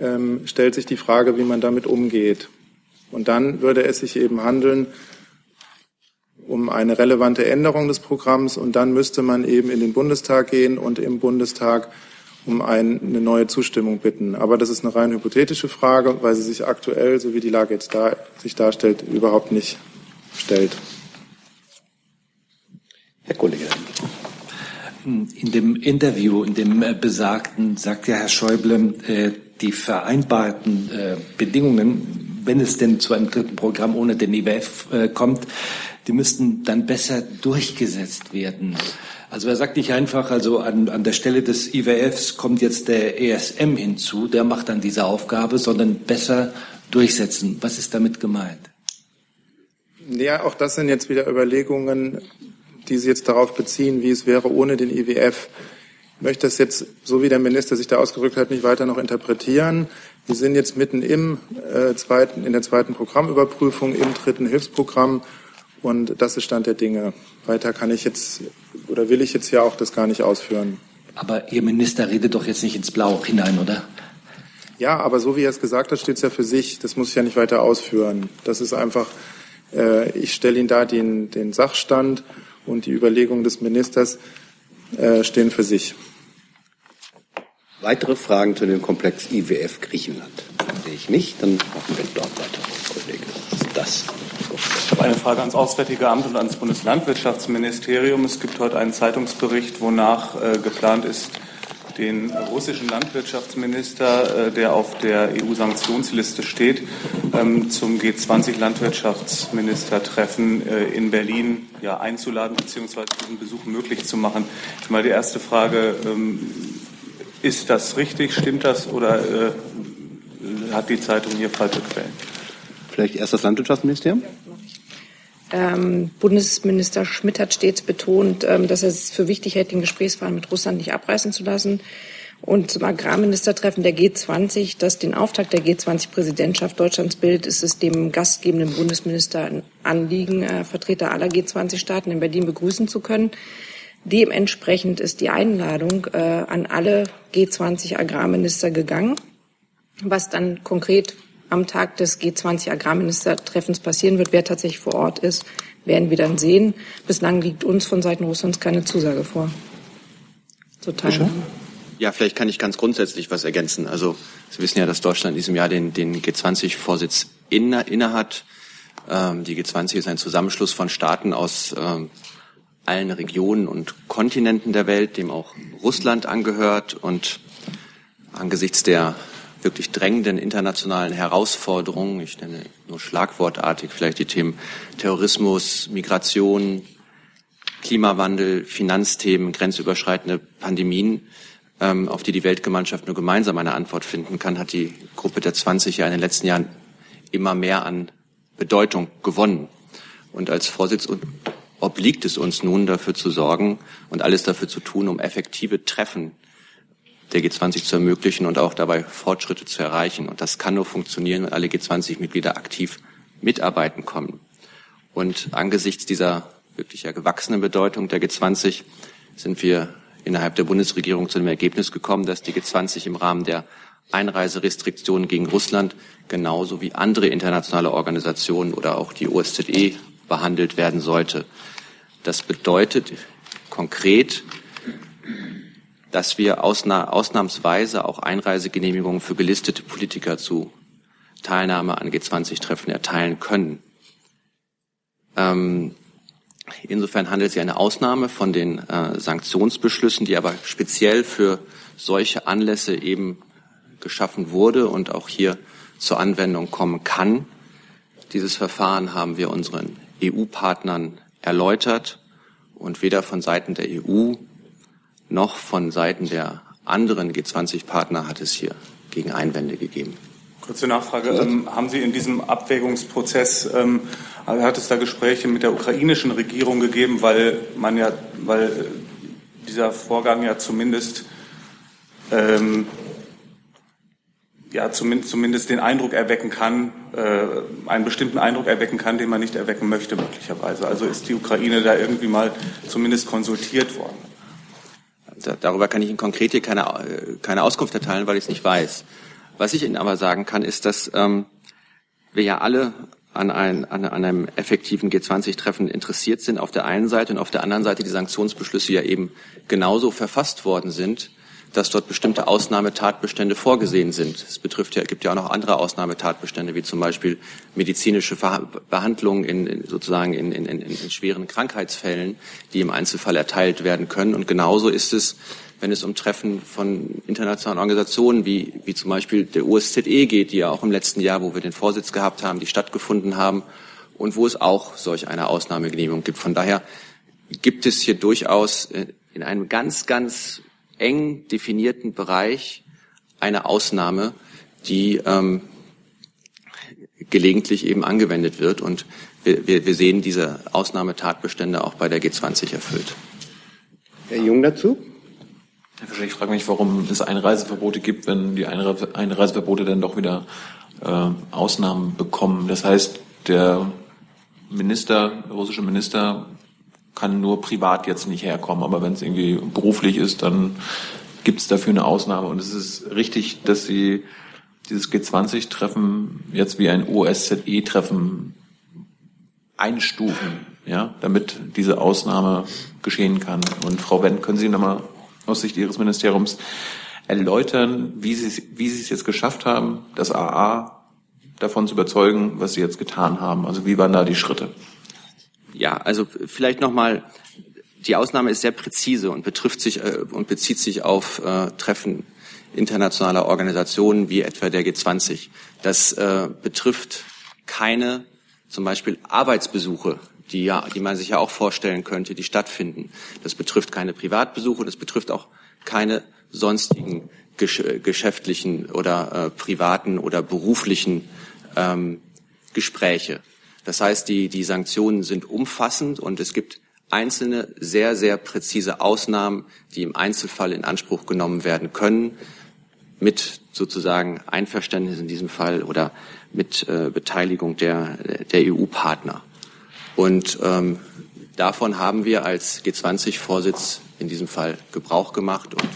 Speaker 10: ähm, stellt sich die Frage, wie man damit umgeht. Und dann würde es sich eben handeln um eine relevante Änderung des Programms und dann müsste man eben in den Bundestag gehen und im Bundestag um eine neue Zustimmung bitten. Aber das ist eine rein hypothetische Frage, weil sie sich aktuell, so wie die Lage jetzt da, sich darstellt, überhaupt nicht stellt.
Speaker 3: Herr Kollege.
Speaker 14: In dem Interview, in dem äh, besagten, sagt ja Herr Schäuble, äh, die vereinbarten äh, Bedingungen, wenn es denn zu einem dritten Programm ohne den IWF kommt, die müssten dann besser durchgesetzt werden. Also er sagt nicht einfach, also an, an der Stelle des IWFs kommt jetzt der ESM hinzu, der macht dann diese Aufgabe, sondern besser durchsetzen. Was ist damit gemeint?
Speaker 10: Ja, auch das sind jetzt wieder Überlegungen, die Sie jetzt darauf beziehen, wie es wäre ohne den IWF. Ich möchte das jetzt, so wie der Minister sich da ausgedrückt hat, nicht weiter noch interpretieren. Wir sind jetzt mitten im äh, zweiten, in der zweiten Programmüberprüfung, im dritten Hilfsprogramm. Und das ist Stand der Dinge. Weiter kann ich jetzt oder will ich jetzt ja auch das gar nicht ausführen.
Speaker 14: Aber Ihr Minister redet doch jetzt nicht ins Blaue hinein, oder?
Speaker 10: Ja, aber so wie er es gesagt hat, steht es ja für sich. Das muss ich ja nicht weiter ausführen. Das ist einfach, äh, ich stelle Ihnen da den, den Sachstand und die Überlegungen des Ministers äh, stehen für sich.
Speaker 3: Weitere Fragen zu dem Komplex IWF Griechenland? Sehe ich nicht. Dann machen wir dort weiter, Kollege. Das.
Speaker 18: Ich habe eine Frage ans Auswärtige Amt und ans Bundeslandwirtschaftsministerium. Es gibt heute einen Zeitungsbericht, wonach äh, geplant ist, den russischen Landwirtschaftsminister, äh, der auf der EU-Sanktionsliste steht, ähm, zum G20-Landwirtschaftsministertreffen äh, in Berlin ja, einzuladen bzw. diesen Besuch möglich zu machen. Mal die erste Frage, ähm, ist das richtig, stimmt das oder äh, hat die Zeitung hier falsche Quellen?
Speaker 3: Vielleicht erst das Landwirtschaftsministerium?
Speaker 19: Ähm, Bundesminister Schmidt hat stets betont, ähm, dass er es für wichtig hält, den Gesprächsfaden mit Russland nicht abreißen zu lassen. Und zum Agrarministertreffen der G20, das den Auftakt der G20-Präsidentschaft Deutschlands bildet, ist es dem gastgebenden Bundesminister ein Anliegen, äh, Vertreter aller G20-Staaten in Berlin begrüßen zu können. Dementsprechend ist die Einladung äh, an alle G20-Agrarminister gegangen. Was dann konkret am Tag des G20-Agrarministertreffens passieren wird. Wer tatsächlich vor Ort ist, werden wir dann sehen. Bislang liegt uns von Seiten Russlands keine Zusage vor.
Speaker 6: Ja, vielleicht kann ich ganz grundsätzlich was ergänzen. Also Sie wissen ja, dass Deutschland in diesem Jahr den, den G20-Vorsitz inne, innehat. Ähm, die G20 ist ein Zusammenschluss von Staaten aus ähm, allen Regionen und Kontinenten der Welt, dem auch Russland angehört. Und angesichts der wirklich drängenden internationalen Herausforderungen, ich nenne nur schlagwortartig vielleicht die Themen Terrorismus, Migration, Klimawandel, Finanzthemen, grenzüberschreitende Pandemien, ähm, auf die die Weltgemeinschaft nur gemeinsam eine Antwort finden kann, hat die Gruppe der 20 ja in den letzten Jahren immer mehr an Bedeutung gewonnen. Und als Vorsitz obliegt es uns nun, dafür zu sorgen und alles dafür zu tun, um effektive Treffen der G20 zu ermöglichen und auch dabei Fortschritte zu erreichen. Und das kann nur funktionieren, wenn alle G20-Mitglieder aktiv mitarbeiten kommen. Und angesichts dieser wirklich ja gewachsenen Bedeutung der G20 sind wir innerhalb der Bundesregierung zu dem Ergebnis gekommen, dass die G20 im Rahmen der Einreiserestriktionen gegen Russland genauso wie andere internationale Organisationen oder auch die OSZE behandelt werden sollte. Das bedeutet konkret, dass wir ausna ausnahmsweise auch Einreisegenehmigungen für gelistete Politiker zu Teilnahme an G20-Treffen erteilen können. Ähm, insofern handelt es sich eine Ausnahme von den äh, Sanktionsbeschlüssen, die aber speziell für solche Anlässe eben geschaffen wurde und auch hier zur Anwendung kommen kann. Dieses Verfahren haben wir unseren EU-Partnern erläutert und weder von Seiten der EU noch von Seiten der anderen G20-Partner hat es hier gegen Einwände gegeben.
Speaker 18: Kurze Nachfrage. Ähm, haben Sie in diesem Abwägungsprozess, ähm, hat es da Gespräche mit der ukrainischen Regierung gegeben, weil man ja, weil dieser Vorgang ja zumindest ähm, ja, zumindest, zumindest den Eindruck erwecken kann, äh, einen bestimmten Eindruck erwecken kann, den man nicht erwecken möchte möglicherweise. Also ist die Ukraine da irgendwie mal zumindest konsultiert worden?
Speaker 6: Darüber kann ich Ihnen konkret hier keine, keine Auskunft erteilen, weil ich es nicht weiß. Was ich Ihnen aber sagen kann, ist, dass ähm, wir ja alle an, ein, an einem effektiven G20-Treffen interessiert sind, auf der einen Seite und auf der anderen Seite die Sanktionsbeschlüsse ja eben genauso verfasst worden sind, dass dort bestimmte Ausnahmetatbestände vorgesehen sind. Es betrifft ja, gibt ja auch noch andere Ausnahmetatbestände, wie zum Beispiel medizinische Behandlungen in, in sozusagen in, in, in, schweren Krankheitsfällen, die im Einzelfall erteilt werden können. Und genauso ist es, wenn es um Treffen von internationalen Organisationen wie, wie zum Beispiel der USZE geht, die ja auch im letzten Jahr, wo wir den Vorsitz gehabt haben, die stattgefunden haben und wo es auch solch eine Ausnahmegenehmigung gibt. Von daher gibt es hier durchaus äh, in einem ganz, ganz eng definierten Bereich eine Ausnahme, die ähm, gelegentlich eben angewendet wird. Und wir, wir, sehen diese Ausnahmetatbestände auch bei der G20 erfüllt.
Speaker 3: Herr Jung dazu?
Speaker 1: Herr Fischer, ich frage mich, warum es Einreiseverbote gibt, wenn die Einreiseverbote dann doch wieder äh, Ausnahmen bekommen. Das heißt, der Minister, der russische Minister kann nur privat jetzt nicht herkommen. Aber wenn es irgendwie beruflich ist, dann gibt es dafür eine Ausnahme. Und es ist richtig, dass Sie dieses G20-Treffen jetzt wie ein OSZE-Treffen einstufen, ja, damit diese Ausnahme geschehen kann. Und Frau Wendt, können Sie nochmal aus Sicht Ihres Ministeriums erläutern, wie Sie, wie Sie es jetzt geschafft haben, das AA davon zu überzeugen, was Sie jetzt getan haben? Also wie waren da die Schritte?
Speaker 6: Ja, also vielleicht nochmal, die Ausnahme ist sehr präzise und betrifft sich äh, und bezieht sich auf äh, Treffen internationaler Organisationen wie etwa der G20. Das äh, betrifft keine zum Beispiel Arbeitsbesuche, die ja, die man sich ja auch vorstellen könnte, die stattfinden. Das betrifft keine Privatbesuche, das betrifft auch keine sonstigen gesch geschäftlichen oder äh, privaten oder beruflichen ähm, Gespräche. Das heißt, die, die Sanktionen sind umfassend und es gibt einzelne sehr, sehr präzise Ausnahmen, die im Einzelfall in Anspruch genommen werden können, mit sozusagen Einverständnis in diesem Fall oder mit äh, Beteiligung der, der EU-Partner. Und ähm, davon haben wir als G20-Vorsitz in diesem Fall Gebrauch gemacht und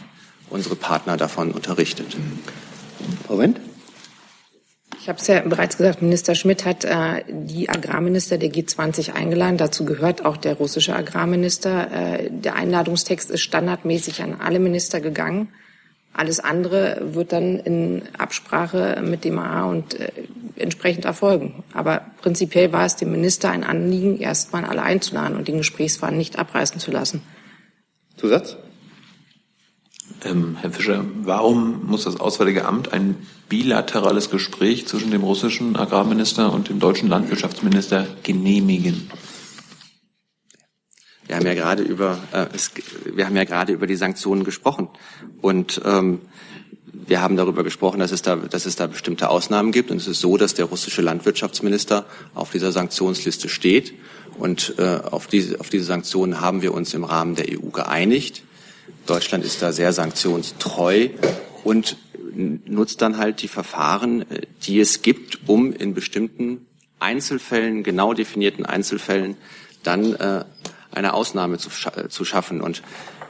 Speaker 6: unsere Partner davon unterrichtet.
Speaker 3: Frau Wendt?
Speaker 19: Ich habe es ja bereits gesagt, Minister Schmidt hat äh, die Agrarminister der G20 eingeladen. Dazu gehört auch der russische Agrarminister. Äh, der Einladungstext ist standardmäßig an alle Minister gegangen. Alles andere wird dann in Absprache mit dem AA und äh, entsprechend erfolgen. Aber prinzipiell war es dem Minister ein Anliegen, erstmal alle einzuladen und den Gesprächsfaden nicht abreißen zu lassen.
Speaker 3: Zusatz?
Speaker 1: Ähm, Herr Fischer, warum muss das Auswärtige Amt ein bilaterales Gespräch zwischen dem russischen Agrarminister und dem deutschen Landwirtschaftsminister genehmigen?
Speaker 6: Wir haben ja gerade über äh, es, wir haben ja gerade über die Sanktionen gesprochen und ähm, wir haben darüber gesprochen, dass es da dass es da bestimmte Ausnahmen gibt und es ist so, dass der russische Landwirtschaftsminister auf dieser Sanktionsliste steht und äh, auf diese auf diese Sanktionen haben wir uns im Rahmen der EU geeinigt. Deutschland ist da sehr sanktionstreu und nutzt dann halt die Verfahren, äh, die es gibt, um in bestimmten Einzelfällen, genau definierten Einzelfällen, dann äh, eine Ausnahme zu, äh, zu schaffen. Und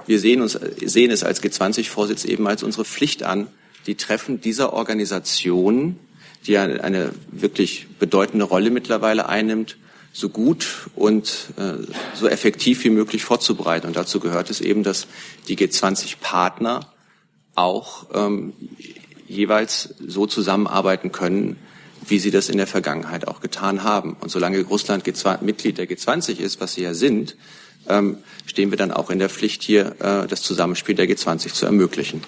Speaker 6: wir sehen, uns, sehen es als G20-Vorsitz eben als unsere Pflicht an, die Treffen dieser Organisation, die eine wirklich bedeutende Rolle mittlerweile einnimmt, so gut und äh, so effektiv wie möglich vorzubereiten. Und dazu gehört es eben, dass die G20-Partner auch ähm, jeweils so zusammenarbeiten können, wie sie das in der Vergangenheit auch getan haben. Und solange Russland G20, Mitglied der G20 ist, was sie ja sind, ähm, stehen wir dann auch in der Pflicht, hier äh, das Zusammenspiel der G20 zu ermöglichen.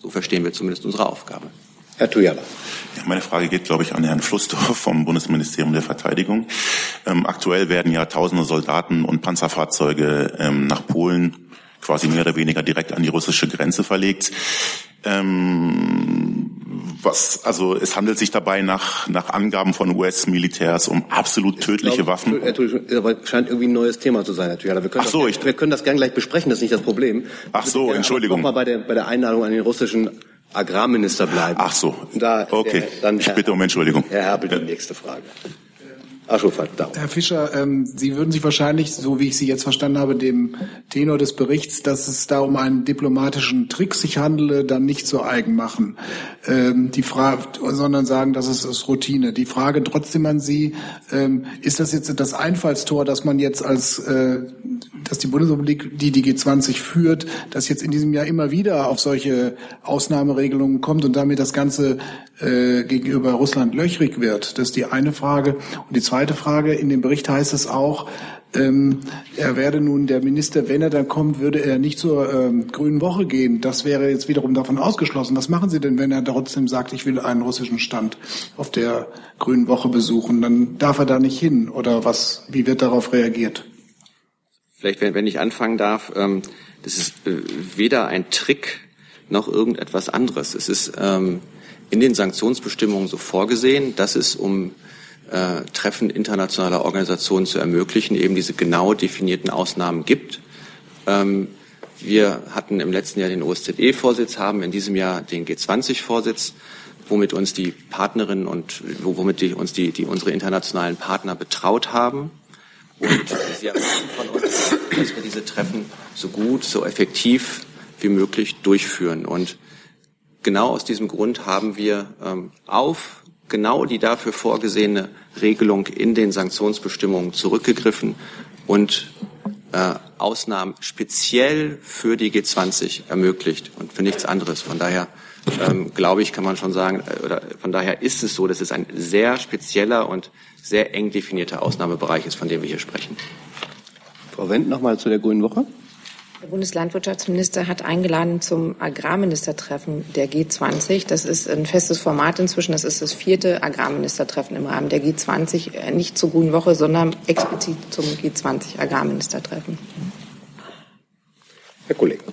Speaker 6: So verstehen wir zumindest unsere Aufgabe.
Speaker 3: Herr Tujala.
Speaker 11: Ja, meine Frage geht, glaube ich, an Herrn Flussdorf vom Bundesministerium der Verteidigung. Ähm, aktuell werden ja tausende Soldaten und Panzerfahrzeuge ähm, nach Polen quasi mehr oder weniger direkt an die russische Grenze verlegt. Ähm, was, also es handelt sich dabei nach, nach Angaben von US-Militärs um absolut tödliche glaube, Waffen.
Speaker 3: Aber scheint irgendwie ein neues Thema zu sein, natürlich. Wir können, Ach so, das, ich, wir können das gerne gleich besprechen, das ist nicht das Problem.
Speaker 11: Ach so, Entschuldigung.
Speaker 3: Nochmal bei der, bei der Einladung an den russischen Agrarminister bleiben.
Speaker 11: Ach so. Da, okay. Der, dann ich bitte um Entschuldigung.
Speaker 3: Herr Herbel, die nächste Frage.
Speaker 15: Herr Fischer, ähm, Sie würden sich wahrscheinlich, so wie ich Sie jetzt verstanden habe, dem Tenor des Berichts, dass es da um einen diplomatischen Trick sich handele, dann nicht so eigen machen, ähm, die sondern sagen, das ist, ist Routine. Die Frage trotzdem an Sie, ähm, ist das jetzt das Einfallstor, dass man jetzt als äh, dass die Bundesrepublik, die die G20 führt, dass jetzt in diesem Jahr immer wieder auf solche Ausnahmeregelungen kommt und damit das Ganze äh, gegenüber Russland löchrig wird. Das ist die eine Frage. Und die zweite Frage, in dem Bericht heißt es auch, ähm, er werde nun der Minister, wenn er dann kommt, würde er nicht zur ähm, Grünen Woche gehen. Das wäre jetzt wiederum davon ausgeschlossen. Was machen Sie denn, wenn er trotzdem sagt, ich will einen russischen Stand auf der Grünen Woche besuchen? Dann darf er da nicht hin. Oder was? Wie wird darauf reagiert?
Speaker 6: Vielleicht, wenn, wenn ich anfangen darf, ähm, das ist äh, weder ein Trick noch irgendetwas anderes. Es ist ähm, in den Sanktionsbestimmungen so vorgesehen, dass es um äh, Treffen internationaler Organisationen zu ermöglichen, eben diese genau definierten Ausnahmen gibt. Ähm, wir hatten im letzten Jahr den OSZE-Vorsitz, haben in diesem Jahr den G20-Vorsitz, womit uns die Partnerinnen und womit die, uns die, die unsere internationalen Partner betraut haben. Und sie erwarten von uns, dass wir diese Treffen so gut, so effektiv wie möglich durchführen. Und genau aus diesem Grund haben wir ähm, auf genau die dafür vorgesehene Regelung in den Sanktionsbestimmungen zurückgegriffen und äh, Ausnahmen speziell für die G20 ermöglicht und für nichts anderes. Von daher ähm, glaube ich, kann man schon sagen, äh, oder von daher ist es so, dass es ein sehr spezieller und sehr eng definierter Ausnahmebereich ist, von dem wir hier sprechen.
Speaker 3: Frau Wendt, noch mal zu der Grünen Woche.
Speaker 19: Der Bundeslandwirtschaftsminister hat eingeladen zum Agrarministertreffen der G20. Das ist ein festes Format inzwischen. Das ist das vierte Agrarministertreffen im Rahmen der G20, äh, nicht zur Grünen Woche, sondern explizit zum G20 Agrarministertreffen.
Speaker 3: Herr Kollege.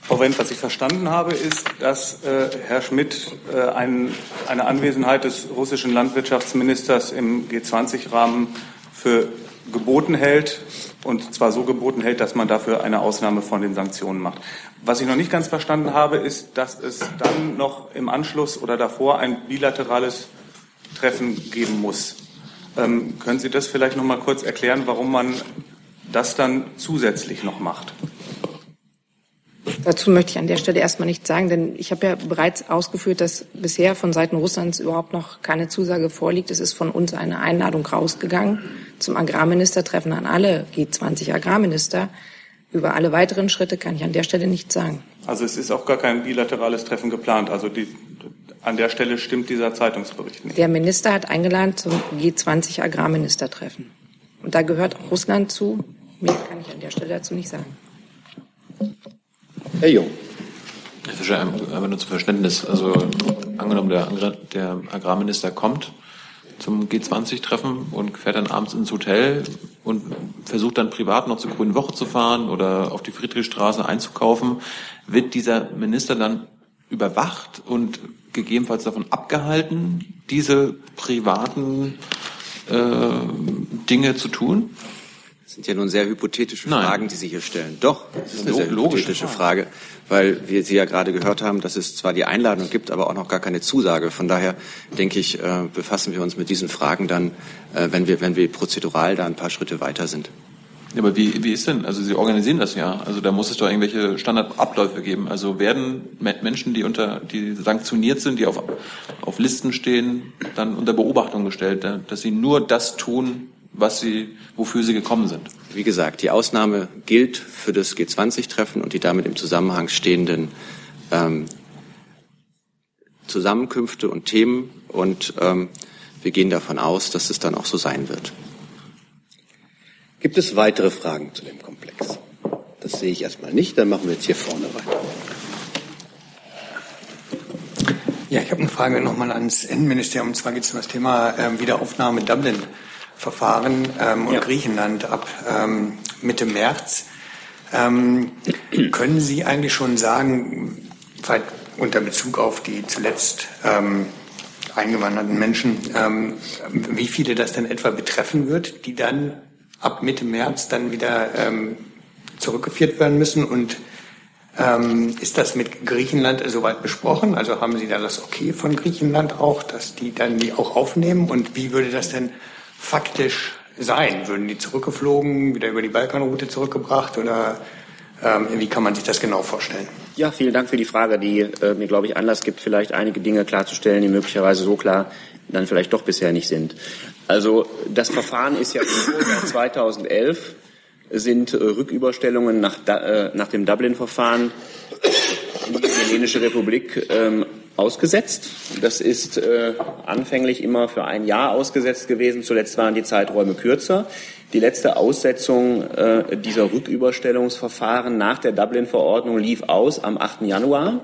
Speaker 18: Frau Wendt, was ich verstanden habe, ist, dass äh, Herr Schmidt äh, ein, eine Anwesenheit des russischen Landwirtschaftsministers im G20-Rahmen für geboten hält und zwar so geboten hält, dass man dafür eine Ausnahme von den Sanktionen macht. Was ich noch nicht ganz verstanden habe, ist, dass es dann noch im Anschluss oder davor ein bilaterales Treffen geben muss. Ähm, können Sie das vielleicht noch mal kurz erklären, warum man das dann zusätzlich noch macht?
Speaker 19: Dazu möchte ich an der Stelle erstmal nichts sagen, denn ich habe ja bereits ausgeführt, dass bisher von Seiten Russlands überhaupt noch keine Zusage vorliegt. Es ist von uns eine Einladung rausgegangen zum Agrarministertreffen an alle G20 Agrarminister. Über alle weiteren Schritte kann ich an der Stelle nichts sagen.
Speaker 18: Also es ist auch gar kein bilaterales Treffen geplant. Also die, an der Stelle stimmt dieser Zeitungsbericht nicht.
Speaker 19: Der Minister hat eingeladen zum G20 Agrarministertreffen. Und da gehört auch Russland zu. Mehr kann ich an der Stelle dazu nicht sagen.
Speaker 3: Herr Jung.
Speaker 1: Herr Fischer, aber nur zum Verständnis. Also angenommen, der, der Agrarminister kommt zum G20-Treffen und fährt dann abends ins Hotel und versucht dann privat noch zur Grünen Woche zu fahren oder auf die Friedrichstraße einzukaufen, wird dieser Minister dann überwacht und gegebenenfalls davon abgehalten, diese privaten äh, Dinge zu tun?
Speaker 6: Das sind ja nun sehr hypothetische Nein. Fragen, die Sie hier stellen. Doch, das ist eine sehr hypothetische Frage, weil wir Sie ja gerade gehört haben, dass es zwar die Einladung gibt, aber auch noch gar keine Zusage. Von daher denke ich, äh, befassen wir uns mit diesen Fragen dann, äh, wenn wir, wenn wir prozedural da ein paar Schritte weiter sind.
Speaker 1: Ja, aber wie, wie ist denn? Also Sie organisieren das ja. Also da muss es doch irgendwelche Standardabläufe geben. Also werden Menschen, die unter, die sanktioniert sind, die auf, auf Listen stehen, dann unter Beobachtung gestellt, dass sie nur das tun, was sie, wofür sie gekommen sind.
Speaker 6: Wie gesagt, die Ausnahme gilt für das G20-Treffen und die damit im Zusammenhang stehenden ähm, Zusammenkünfte und Themen. Und ähm, wir gehen davon aus, dass es dann auch so sein wird.
Speaker 3: Gibt es weitere Fragen zu dem Komplex? Das sehe ich erstmal nicht. Dann machen wir jetzt hier vorne weiter.
Speaker 20: Ja, ich habe eine Frage nochmal ans Innenministerium. Und zwar geht es um das Thema ähm, Wiederaufnahme Dublin. Verfahren ähm, und ja. Griechenland ab ähm, Mitte März. Ähm, können Sie eigentlich schon sagen, unter Bezug auf die zuletzt ähm, eingewanderten Menschen, ähm, wie viele das denn etwa betreffen wird, die dann ab Mitte März dann wieder ähm, zurückgeführt werden müssen? Und ist das mit Griechenland soweit besprochen? Also haben Sie da das Okay von Griechenland auch, dass die dann die auch aufnehmen? Und wie würde das denn faktisch sein? Würden die zurückgeflogen, wieder über die Balkanroute zurückgebracht oder ähm, wie kann man sich das genau vorstellen?
Speaker 5: Ja, vielen Dank für die Frage, die äh, mir, glaube ich, Anlass gibt, vielleicht einige Dinge klarzustellen, die möglicherweise so klar dann vielleicht doch bisher nicht sind. Also das Verfahren ist ja seit 2011 sind Rücküberstellungen nach, nach dem Dublin-Verfahren in die Italienische Republik ähm, ausgesetzt. Das ist äh, anfänglich immer für ein Jahr ausgesetzt gewesen. Zuletzt waren die Zeiträume kürzer. Die letzte Aussetzung äh, dieser Rücküberstellungsverfahren nach der Dublin-Verordnung lief aus am 8. Januar,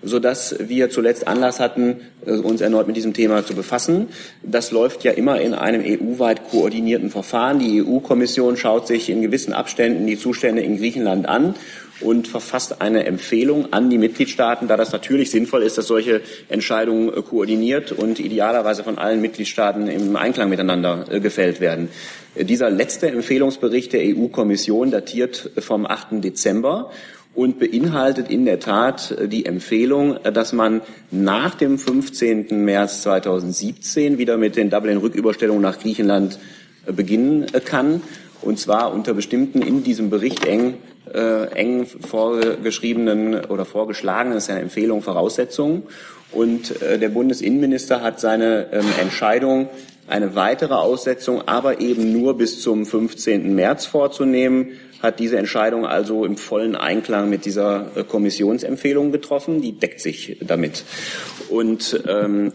Speaker 5: sodass wir zuletzt Anlass hatten, äh, uns erneut mit diesem Thema zu befassen. Das läuft ja immer in einem EU-weit koordinierten Verfahren. Die EU-Kommission schaut sich in gewissen Abständen die Zustände in Griechenland an und verfasst eine Empfehlung an die Mitgliedstaaten, da das natürlich sinnvoll ist, dass solche Entscheidungen äh, koordiniert und idealerweise von allen Mitgliedstaaten im Einklang miteinander äh, gefällt werden. Äh, dieser letzte Empfehlungsbericht der EU-Kommission datiert vom 8. Dezember und beinhaltet in der Tat die Empfehlung, dass man nach dem 15. März 2017 wieder mit den Dublin-Rücküberstellungen nach Griechenland beginnen kann und zwar unter bestimmten in diesem Bericht eng, äh, eng vorgeschriebenen oder vorgeschlagenen, das ist eine Empfehlung, Voraussetzungen. Und äh, der Bundesinnenminister hat seine ähm, Entscheidung, eine weitere Aussetzung, aber eben nur bis zum 15. März vorzunehmen, hat diese Entscheidung also im vollen Einklang mit dieser äh, Kommissionsempfehlung getroffen. Die deckt sich damit. Und ähm,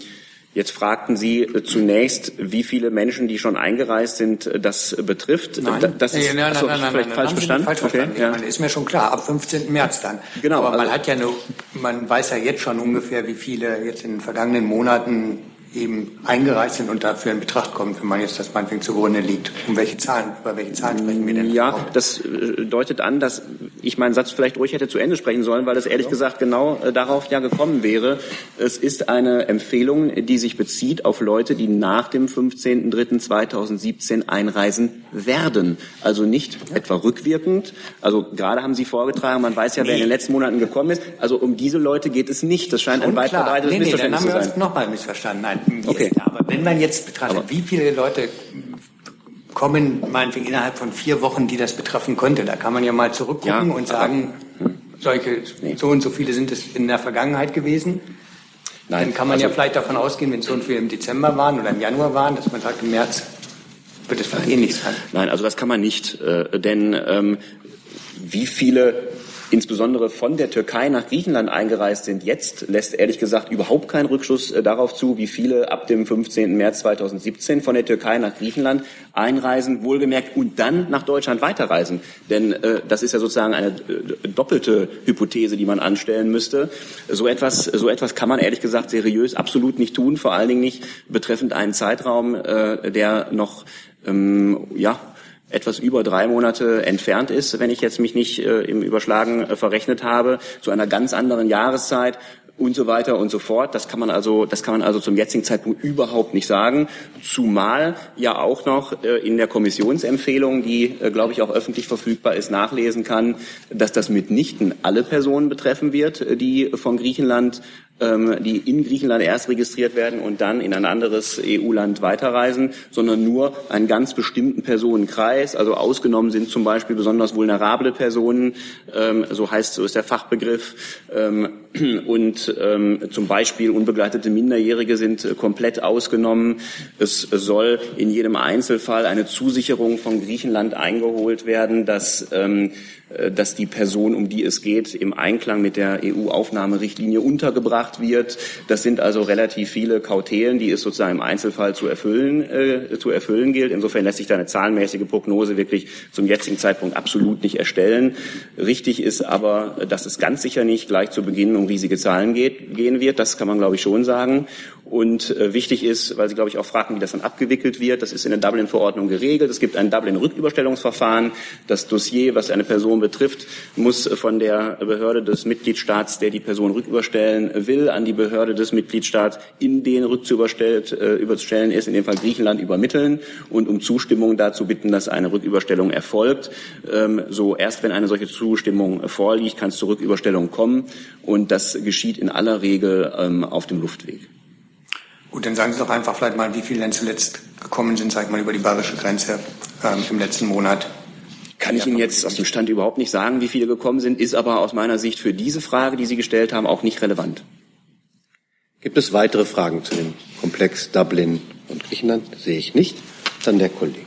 Speaker 5: Jetzt fragten Sie zunächst, wie viele Menschen, die schon eingereist sind, das betrifft.
Speaker 20: Nein,
Speaker 5: das ist
Speaker 20: nein, nein,
Speaker 5: achso,
Speaker 20: nein, nein,
Speaker 5: vielleicht
Speaker 20: nein,
Speaker 5: falsch verstanden.
Speaker 20: Falsch
Speaker 5: okay,
Speaker 20: verstanden.
Speaker 5: ja.
Speaker 20: meine, ist mir schon klar, ab 15. März dann.
Speaker 5: Genau.
Speaker 20: Aber man
Speaker 5: also-
Speaker 20: hat ja nur, man weiß ja jetzt schon ungefähr, wie viele jetzt in den vergangenen Monaten eben eingereist sind und dafür in Betracht kommen, wenn man jetzt das meinetwegen zugrunde liegt. Um welche Zahlen, über welche Zahlen sprechen wir denn?
Speaker 5: Ja, das äh, deutet an, dass ich meinen Satz vielleicht ruhig hätte zu Ende sprechen sollen, weil das ehrlich gesagt genau äh, darauf ja gekommen wäre. Es ist eine Empfehlung, die sich bezieht auf Leute, die nach dem 15.03.2017 einreisen werden. Also nicht etwa rückwirkend. Also gerade haben Sie vorgetragen, man weiß ja, wer in den letzten Monaten gekommen ist. Also um diese Leute geht es nicht. Das scheint ein
Speaker 20: Schon
Speaker 5: weit
Speaker 20: klar.
Speaker 5: verbreitetes
Speaker 20: nee, nee, dann
Speaker 5: Missverständnis
Speaker 20: haben
Speaker 5: zu
Speaker 20: wir
Speaker 5: sein.
Speaker 20: nochmal missverstanden. Nein, mir
Speaker 5: Okay.
Speaker 20: klar. Aber wenn man jetzt betrachtet, wie viele Leute kommen meinetwegen innerhalb von vier Wochen, die das betreffen könnte, da kann man ja mal zurückgucken
Speaker 5: Ja,
Speaker 20: und sagen, solche, so und so viele sind es in der Vergangenheit gewesen.
Speaker 5: Nein,
Speaker 20: Dann kann man ja
Speaker 5: also-
Speaker 20: vielleicht davon ausgehen, wenn so und viele im Dezember waren oder im Januar waren, dass man sagt, im März wird es vielleicht eh nichts sein.
Speaker 5: Nein, also das kann man nicht, äh, denn ähm, wie viele insbesondere von der Türkei nach Griechenland eingereist sind, jetzt lässt ehrlich gesagt überhaupt keinen Rückschluss äh, darauf zu, wie viele ab dem 15. März 2017 von der Türkei nach Griechenland einreisen, wohlgemerkt, und dann nach Deutschland weiterreisen. Denn äh, das ist ja sozusagen eine äh, doppelte Hypothese, die man anstellen müsste. So etwas, so etwas kann man ehrlich gesagt seriös absolut nicht tun, vor allen Dingen nicht betreffend einen Zeitraum, äh, der noch ähm, ja, etwas über drei Monate entfernt ist, wenn ich jetzt mich nicht äh, im Überschlagen äh, verrechnet habe, zu einer ganz anderen Jahreszeit und so weiter und so fort. Das kann man also, das kann man also zum jetzigen Zeitpunkt überhaupt nicht sagen. Zumal ja auch noch äh, in der Kommissionsempfehlung, die, äh, glaube ich, auch öffentlich verfügbar ist, nachlesen kann, dass das mitnichten alle Personen betreffen wird, äh, die von Griechenland die in Griechenland erst registriert werden und dann in ein anderes EU-Land weiterreisen, sondern nur einen ganz bestimmten Personenkreis. Also ausgenommen sind zum Beispiel besonders vulnerable Personen, ähm, so heißt so ist der Fachbegriff, ähm, und ähm, zum Beispiel unbegleitete Minderjährige sind äh, komplett ausgenommen. Es soll in jedem Einzelfall eine Zusicherung von Griechenland eingeholt werden, dass ähm, dass die Person, um die es geht, im Einklang mit der EU-Aufnahmerichtlinie untergebracht wird. Das sind also relativ viele Kautelen, die es sozusagen im Einzelfall zu erfüllen, äh, zu erfüllen gilt. Insofern lässt sich da eine zahlenmäßige Prognose wirklich zum jetzigen Zeitpunkt absolut nicht erstellen. Richtig ist aber, dass es ganz sicher nicht gleich zu Beginn um riesige Zahlen geht, gehen wird. Das kann man, glaube ich, schon sagen. Und äh, wichtig ist, weil Sie, glaube ich, auch fragten, wie das dann abgewickelt wird, das ist in der Dublin-Verordnung geregelt. Es gibt ein Dublin-Rücküberstellungsverfahren. Das Dossier, was eine Person betrifft, muss von der Behörde des Mitgliedstaats, der die Person rücküberstellen will, an die Behörde des Mitgliedstaats, in den rückzuüberstellt äh, überstellen ist, in dem Fall Griechenland, übermitteln und um Zustimmung dazu bitten, dass eine Rücküberstellung erfolgt. Ähm, so erst wenn eine solche Zustimmung vorliegt, kann es zur Rücküberstellung kommen und das geschieht in aller Regel ähm, auf dem Luftweg.
Speaker 20: Gut, dann sagen Sie doch einfach vielleicht mal, wie viele denn zuletzt gekommen sind, sag ich mal, über die bayerische Grenze ähm, im letzten Monat.
Speaker 5: Kann ich Ihnen jetzt aus dem Stand überhaupt nicht sagen, wie viele gekommen sind, ist aber aus meiner Sicht für diese Frage, die Sie gestellt haben, auch nicht relevant.
Speaker 3: Gibt es weitere Fragen zu dem Komplex Dublin und Griechenland? Sehe ich nicht. Dann der Kollege.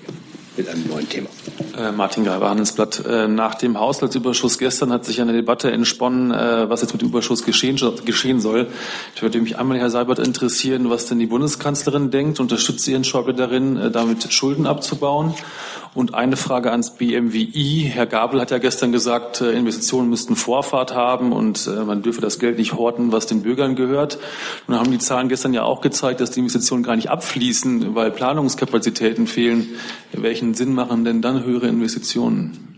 Speaker 3: Mit einem neuen Thema.
Speaker 21: Äh, Martin Greiber, Handelsblatt. Äh, nach dem Haushaltsüberschuss gestern hat sich eine Debatte entsponnen, äh, was jetzt mit dem Überschuss geschehen, geschehen soll. Ich würde mich einmal, Herr Seibert, interessieren, was denn die Bundeskanzlerin denkt. Unterstützt sie Herrn Schäuble darin, äh, damit Schulden abzubauen? Und eine Frage ans BMWI. Herr Gabel hat ja gestern gesagt, äh, Investitionen müssten Vorfahrt haben und äh, man dürfe das Geld nicht horten, was den Bürgern gehört. Nun haben die Zahlen gestern ja auch gezeigt, dass die Investitionen gar nicht abfließen, weil Planungskapazitäten fehlen. Welchen Sinn machen denn dann höhere Investitionen?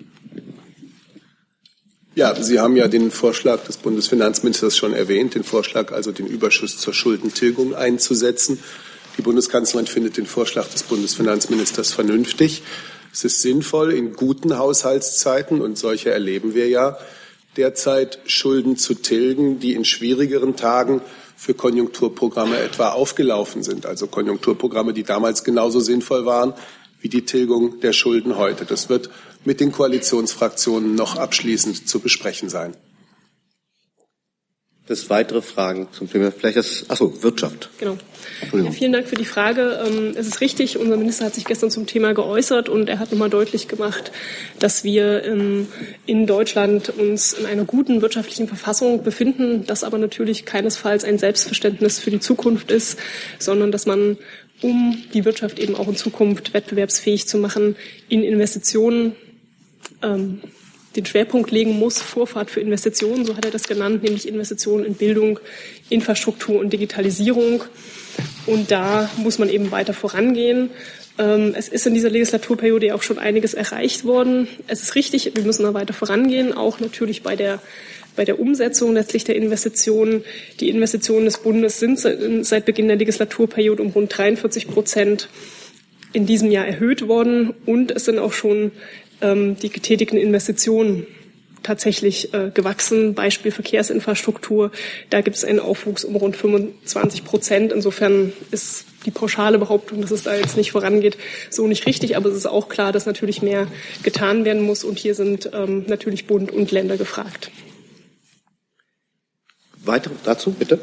Speaker 2: Ja, Sie haben ja den Vorschlag des Bundesfinanzministers schon erwähnt, den Vorschlag also den Überschuss zur Schuldentilgung einzusetzen. Die Bundeskanzlerin findet den Vorschlag des Bundesfinanzministers vernünftig. Es ist sinnvoll, in guten Haushaltszeiten, und solche erleben wir ja, derzeit Schulden zu tilgen, die in schwierigeren Tagen für Konjunkturprogramme etwa aufgelaufen sind. Also Konjunkturprogramme, die damals genauso sinnvoll waren wie die Tilgung der Schulden heute. Das wird mit den Koalitionsfraktionen noch abschließend zu besprechen sein
Speaker 3: das weitere Fragen zum Thema, vielleicht das, achso, Wirtschaft.
Speaker 22: Genau. Ja, vielen Dank für die Frage. Ähm, es ist richtig, unser Minister hat sich gestern zum Thema geäußert und er hat nochmal deutlich gemacht, dass wir ähm, in Deutschland uns in einer guten wirtschaftlichen Verfassung befinden, das aber natürlich keinesfalls ein Selbstverständnis für die Zukunft ist, sondern dass man um die Wirtschaft eben auch in Zukunft wettbewerbsfähig zu machen, in Investitionen ähm, den Schwerpunkt legen muss, Vorfahrt für Investitionen, so hat er das genannt, nämlich Investitionen in Bildung, Infrastruktur und Digitalisierung. Und da muss man eben weiter vorangehen. Ähm, es ist in dieser Legislaturperiode auch schon einiges erreicht worden. Es ist richtig, wir müssen da weiter vorangehen, auch natürlich bei der bei der Umsetzung letztlich der Investitionen. Die Investitionen des Bundes sind seit Beginn der Legislaturperiode um rund 43 Prozent in diesem Jahr erhöht worden und es sind auch schon die getätigten Investitionen tatsächlich äh, gewachsen. Beispiel Verkehrsinfrastruktur, da gibt es einen Aufwuchs um rund 25 Prozent. Insofern ist die pauschale Behauptung, dass es da jetzt nicht vorangeht, so nicht richtig. Aber es ist auch klar, dass natürlich mehr getan werden muss. Und hier sind ähm, natürlich Bund und Länder gefragt.
Speaker 3: Weitere dazu, bitte.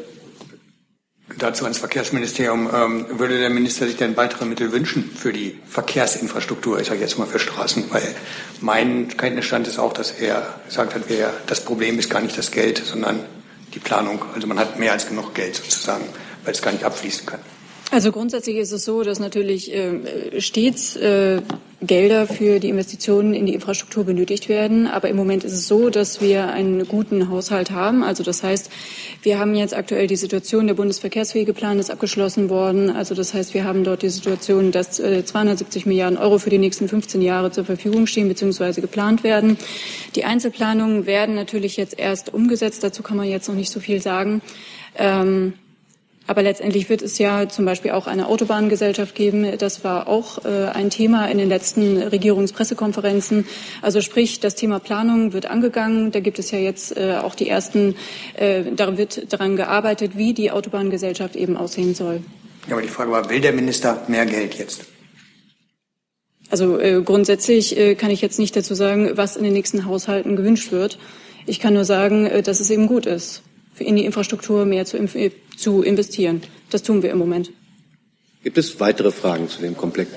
Speaker 20: Dazu ans Verkehrsministerium. Ähm, würde der Minister sich denn weitere Mittel wünschen für die Verkehrsinfrastruktur, ich sage jetzt mal für Straßen? Weil mein Kenntnisstand ist auch, dass er gesagt hat, wer, das Problem ist gar nicht das Geld, sondern die Planung. Also man hat mehr als genug Geld sozusagen, weil es gar nicht abfließen kann.
Speaker 22: Also grundsätzlich ist es so, dass natürlich äh, stets äh, Gelder für die Investitionen in die Infrastruktur benötigt werden. Aber im Moment ist es so, dass wir einen guten Haushalt haben. Also das heißt, wir haben jetzt aktuell die Situation, der Bundesverkehrswegeplan ist abgeschlossen worden. Also das heißt, wir haben dort die Situation, dass äh, 270 Milliarden Euro für die nächsten 15 Jahre zur Verfügung stehen bzw. geplant werden. Die Einzelplanungen werden natürlich jetzt erst umgesetzt. Dazu kann man jetzt noch nicht so viel sagen. Ähm, aber letztendlich wird es ja zum Beispiel auch eine Autobahngesellschaft geben. Das war auch äh, ein Thema in den letzten Regierungspressekonferenzen. Also sprich, das Thema Planung wird angegangen. Da gibt es ja jetzt äh, auch die ersten, äh, da wird daran gearbeitet, wie die Autobahngesellschaft eben aussehen soll.
Speaker 20: Ja, aber die Frage war, will der Minister mehr Geld jetzt?
Speaker 22: Also äh, grundsätzlich äh, kann ich jetzt nicht dazu sagen, was in den nächsten Haushalten gewünscht wird. Ich kann nur sagen, äh, dass es eben gut ist in die Infrastruktur mehr zu, zu investieren. Das tun wir im Moment.
Speaker 3: Gibt es weitere Fragen zu dem Komplex?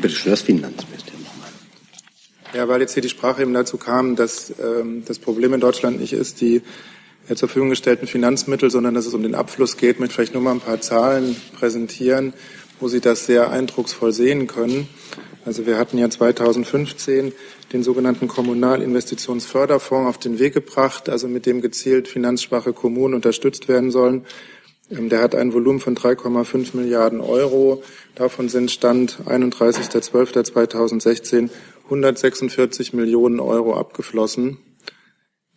Speaker 3: Bitte schön, das Finanzministerium.
Speaker 10: Ja, weil jetzt hier die Sprache eben dazu kam, dass ähm, das Problem in Deutschland nicht ist, die äh, zur Verfügung gestellten Finanzmittel, sondern dass es um den Abfluss geht, mit vielleicht nur mal ein paar Zahlen präsentieren, wo Sie das sehr eindrucksvoll sehen können. Also wir hatten ja 2015 den sogenannten Kommunalinvestitionsförderfonds auf den Weg gebracht, also mit dem gezielt finanzschwache Kommunen unterstützt werden sollen. Ähm, der hat ein Volumen von 3,5 Milliarden Euro. Davon sind Stand 31.12.2016 146 Millionen Euro abgeflossen.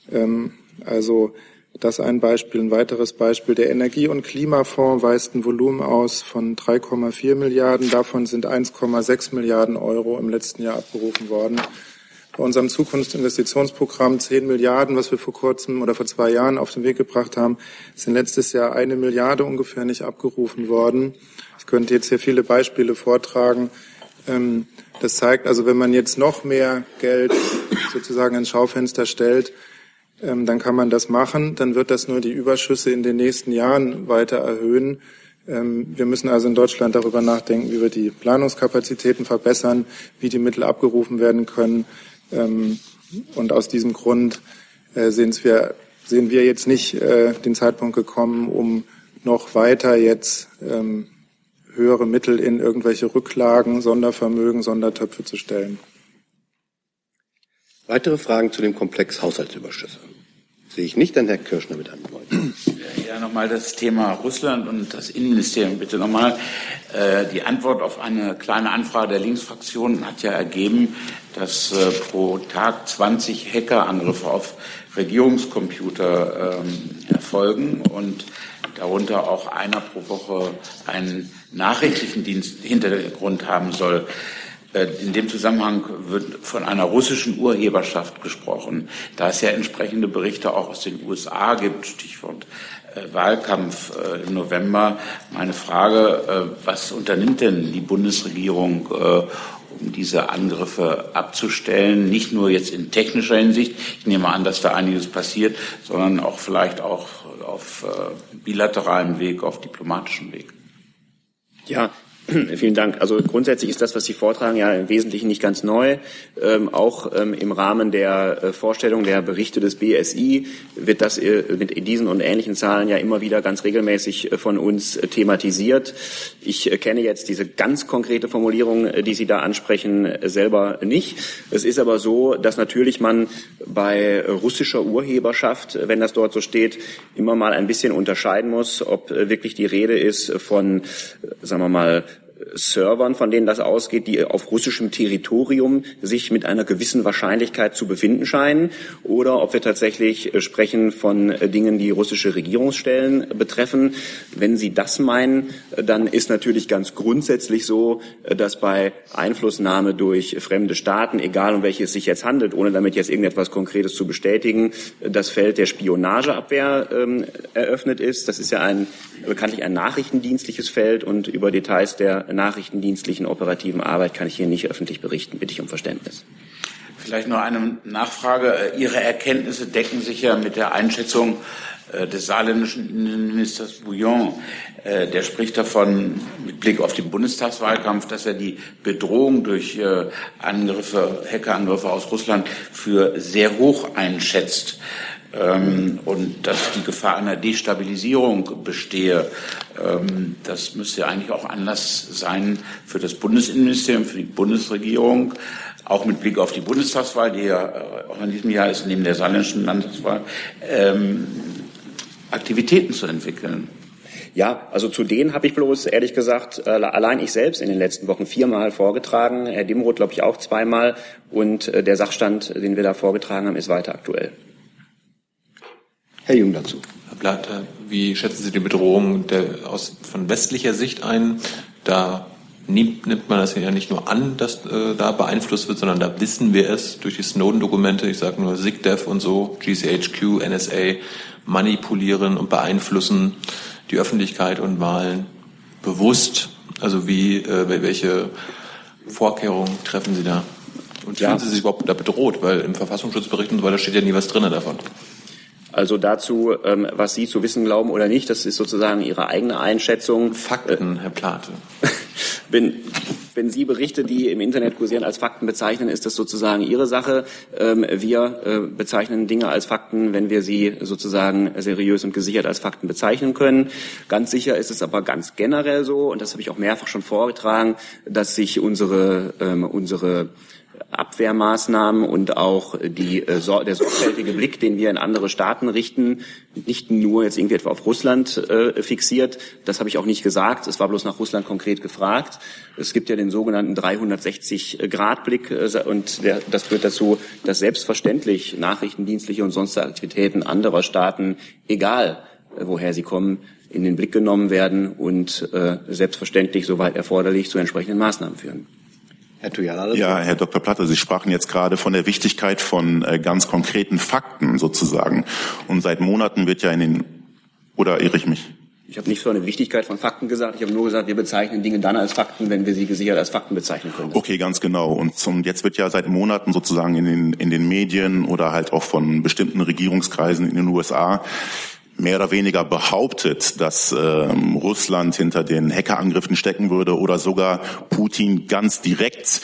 Speaker 10: Ähm, also das ein Beispiel. Ein weiteres Beispiel. Der Energie- und Klimafonds weist ein Volumen aus von 3,4 Milliarden. Davon sind 1,6 Milliarden Euro im letzten Jahr abgerufen worden. Bei unserem Zukunftsinvestitionsprogramm 10 Milliarden, was wir vor kurzem oder vor zwei Jahren auf den Weg gebracht haben, sind letztes Jahr eine Milliarde ungefähr nicht abgerufen worden. Ich könnte jetzt hier viele Beispiele vortragen. Ähm, das zeigt also, wenn man jetzt noch mehr Geld sozusagen ins Schaufenster stellt, ähm, dann kann man das machen. Dann wird das nur die Überschüsse in den nächsten Jahren weiter erhöhen. Ähm, wir müssen also in Deutschland darüber nachdenken, wie wir die Planungskapazitäten verbessern, wie die Mittel abgerufen werden können. Ähm, und aus diesem Grund äh, sehen wir, sehen wir jetzt nicht äh, den Zeitpunkt gekommen, um noch weiter jetzt ähm, höhere Mittel in irgendwelche Rücklagen, Sondervermögen, Sondertöpfe zu stellen.
Speaker 3: Weitere Fragen zu dem Komplex Haushaltsüberschüsse? Sehe ich nicht, dann Herr Kirschner mit neuen.
Speaker 23: Ja, nochmal das Thema Russland und das Innenministerium bitte nochmal. Äh, die Antwort auf eine kleine Anfrage der Linksfraktion hat ja ergeben, dass äh, pro Tag 20 Hackerangriffe auf Regierungscomputer ähm, erfolgen und darunter auch einer pro Woche einen nachrichtlichen Dienst Hintergrund haben soll. Äh, in dem Zusammenhang wird von einer russischen Urheberschaft gesprochen. Da es ja entsprechende Berichte auch aus den USA gibt, Stichwort äh, Wahlkampf äh, im November, meine Frage, was unternimmt denn die Bundesregierung, um diese Angriffe abzustellen? Nicht nur jetzt in technischer Hinsicht, ich nehme an, dass da einiges passiert, sondern auch vielleicht auch auf bilateralem Weg, auf diplomatischem Weg.
Speaker 5: Ja, Vielen Dank. Also grundsätzlich ist das, was Sie vortragen, ja im Wesentlichen nicht ganz neu. Ähm, auch ähm, im Rahmen der äh, Vorstellung der Berichte des BSI wird das äh, mit diesen und ähnlichen Zahlen ja immer wieder ganz regelmäßig äh, von uns äh, thematisiert. Ich äh, kenne jetzt diese ganz konkrete Formulierung, äh, die Sie da ansprechen, selber nicht. Es ist aber so, dass natürlich man bei russischer Urheberschaft, wenn das dort so steht, immer mal ein bisschen unterscheiden muss, ob wirklich die Rede ist von, sagen wir mal, Servern, von denen das ausgeht, die auf russischem Territorium sich mit einer gewissen Wahrscheinlichkeit zu befinden scheinen, oder ob wir tatsächlich äh, sprechen von äh, Dingen, die russische Regierungsstellen betreffen. Wenn Sie das meinen, äh, dann ist natürlich ganz grundsätzlich so, dass bei Einflussnahme durch fremde Staaten, egal um welche es sich jetzt handelt, ohne damit jetzt irgendetwas Konkretes zu bestätigen, das Feld der Spionageabwehr ähm, eröffnet ist. Das ist ja ein bekanntlich ein nachrichtendienstliches Feld und über Details der nachrichtendienstlichen operativen Arbeit kann ich hier nicht öffentlich berichten. Bitte ich um Verständnis.
Speaker 23: Vielleicht noch eine Nachfrage. Ihre Erkenntnisse decken sich ja mit der Einschätzung äh, des saarländischen Innenministers Bouillon. Äh, der spricht davon mit Blick auf den Bundestagswahlkampf, dass er die Bedrohung durch äh, Angriffe, Hackerangriffe aus Russland für sehr hoch einschätzt ähm, und dass die Gefahr einer Destabilisierung bestehe. Ähm, das müsste eigentlich auch Anlass sein für das Bundesinnenministerium, für die Bundesregierung, auch mit Blick auf die Bundestagswahl, die ja äh, auch in diesem Jahr ist, neben der saarländischen Landtagswahl, ähm, Aktivitäten zu entwickeln.
Speaker 5: Ja, also zu denen habe ich bloß, ehrlich gesagt, äh, allein ich selbst in den letzten Wochen viermal vorgetragen, Herr Dimroth, glaube ich, auch zweimal. Und äh, der Sachstand, den wir da vorgetragen haben, ist weiter aktuell.
Speaker 3: Herr Jung dazu.
Speaker 1: Herr Blatter, wie schätzen Sie die Bedrohung der, aus, von westlicher Sicht ein? Da nimmt, nimmt man das ja nicht nur an, dass äh, da beeinflusst wird, sondern da wissen wir es durch die Snowden-Dokumente, ich sage nur SIGDEF und so, GCHQ, NSA, manipulieren und beeinflussen die Öffentlichkeit und Wahlen bewusst. Also wie, äh, welche Vorkehrungen treffen Sie da? Und fühlen Sie sich überhaupt da bedroht? Weil im Verfassungsschutzbericht und so weiter steht ja nie was drin davon.
Speaker 5: Also dazu, ähm, was Sie zu wissen glauben oder nicht, das ist sozusagen Ihre eigene Einschätzung.
Speaker 1: Fakten, Herr Plate.
Speaker 5: wenn, wenn Sie Berichte, die im Internet kursieren, als Fakten bezeichnen, ist das sozusagen Ihre Sache. Ähm, wir äh, bezeichnen Dinge als Fakten, wenn wir sie sozusagen seriös und gesichert als Fakten bezeichnen können. Ganz sicher ist es aber ganz generell so, und das habe ich auch mehrfach schon vorgetragen, dass sich unsere, ähm, unsere Abwehrmaßnahmen und auch die, äh, der sorgfältige Blick, den wir in andere Staaten richten, nicht nur jetzt irgendwie etwa auf Russland äh, fixiert. Das habe ich auch nicht gesagt. Es war bloß nach Russland konkret gefragt. Es gibt ja den sogenannten 360-Grad-Blick äh, und der, das führt dazu, dass selbstverständlich nachrichtendienstliche und sonstige Aktivitäten anderer Staaten, egal äh, woher sie kommen, in den Blick genommen werden und äh, selbstverständlich, soweit erforderlich, zu entsprechenden Maßnahmen führen.
Speaker 11: Herr Tuyala, ja, Herr Dr. Platte, Sie sprachen jetzt gerade von der Wichtigkeit von äh, ganz konkreten Fakten sozusagen. Und seit Monaten wird ja in den, oder irre ich mich?
Speaker 5: Ich habe nicht so eine Wichtigkeit von Fakten gesagt. Ich habe nur gesagt, wir bezeichnen Dinge dann als Fakten, wenn wir sie gesichert als Fakten bezeichnen können.
Speaker 11: Okay, ganz genau. Und zum, jetzt wird ja seit Monaten sozusagen in den, in den Medien oder halt auch von bestimmten Regierungskreisen in den USA mehr oder weniger behauptet, dass ähm, Russland hinter den Hackerangriffen stecken würde oder sogar Putin ganz direkt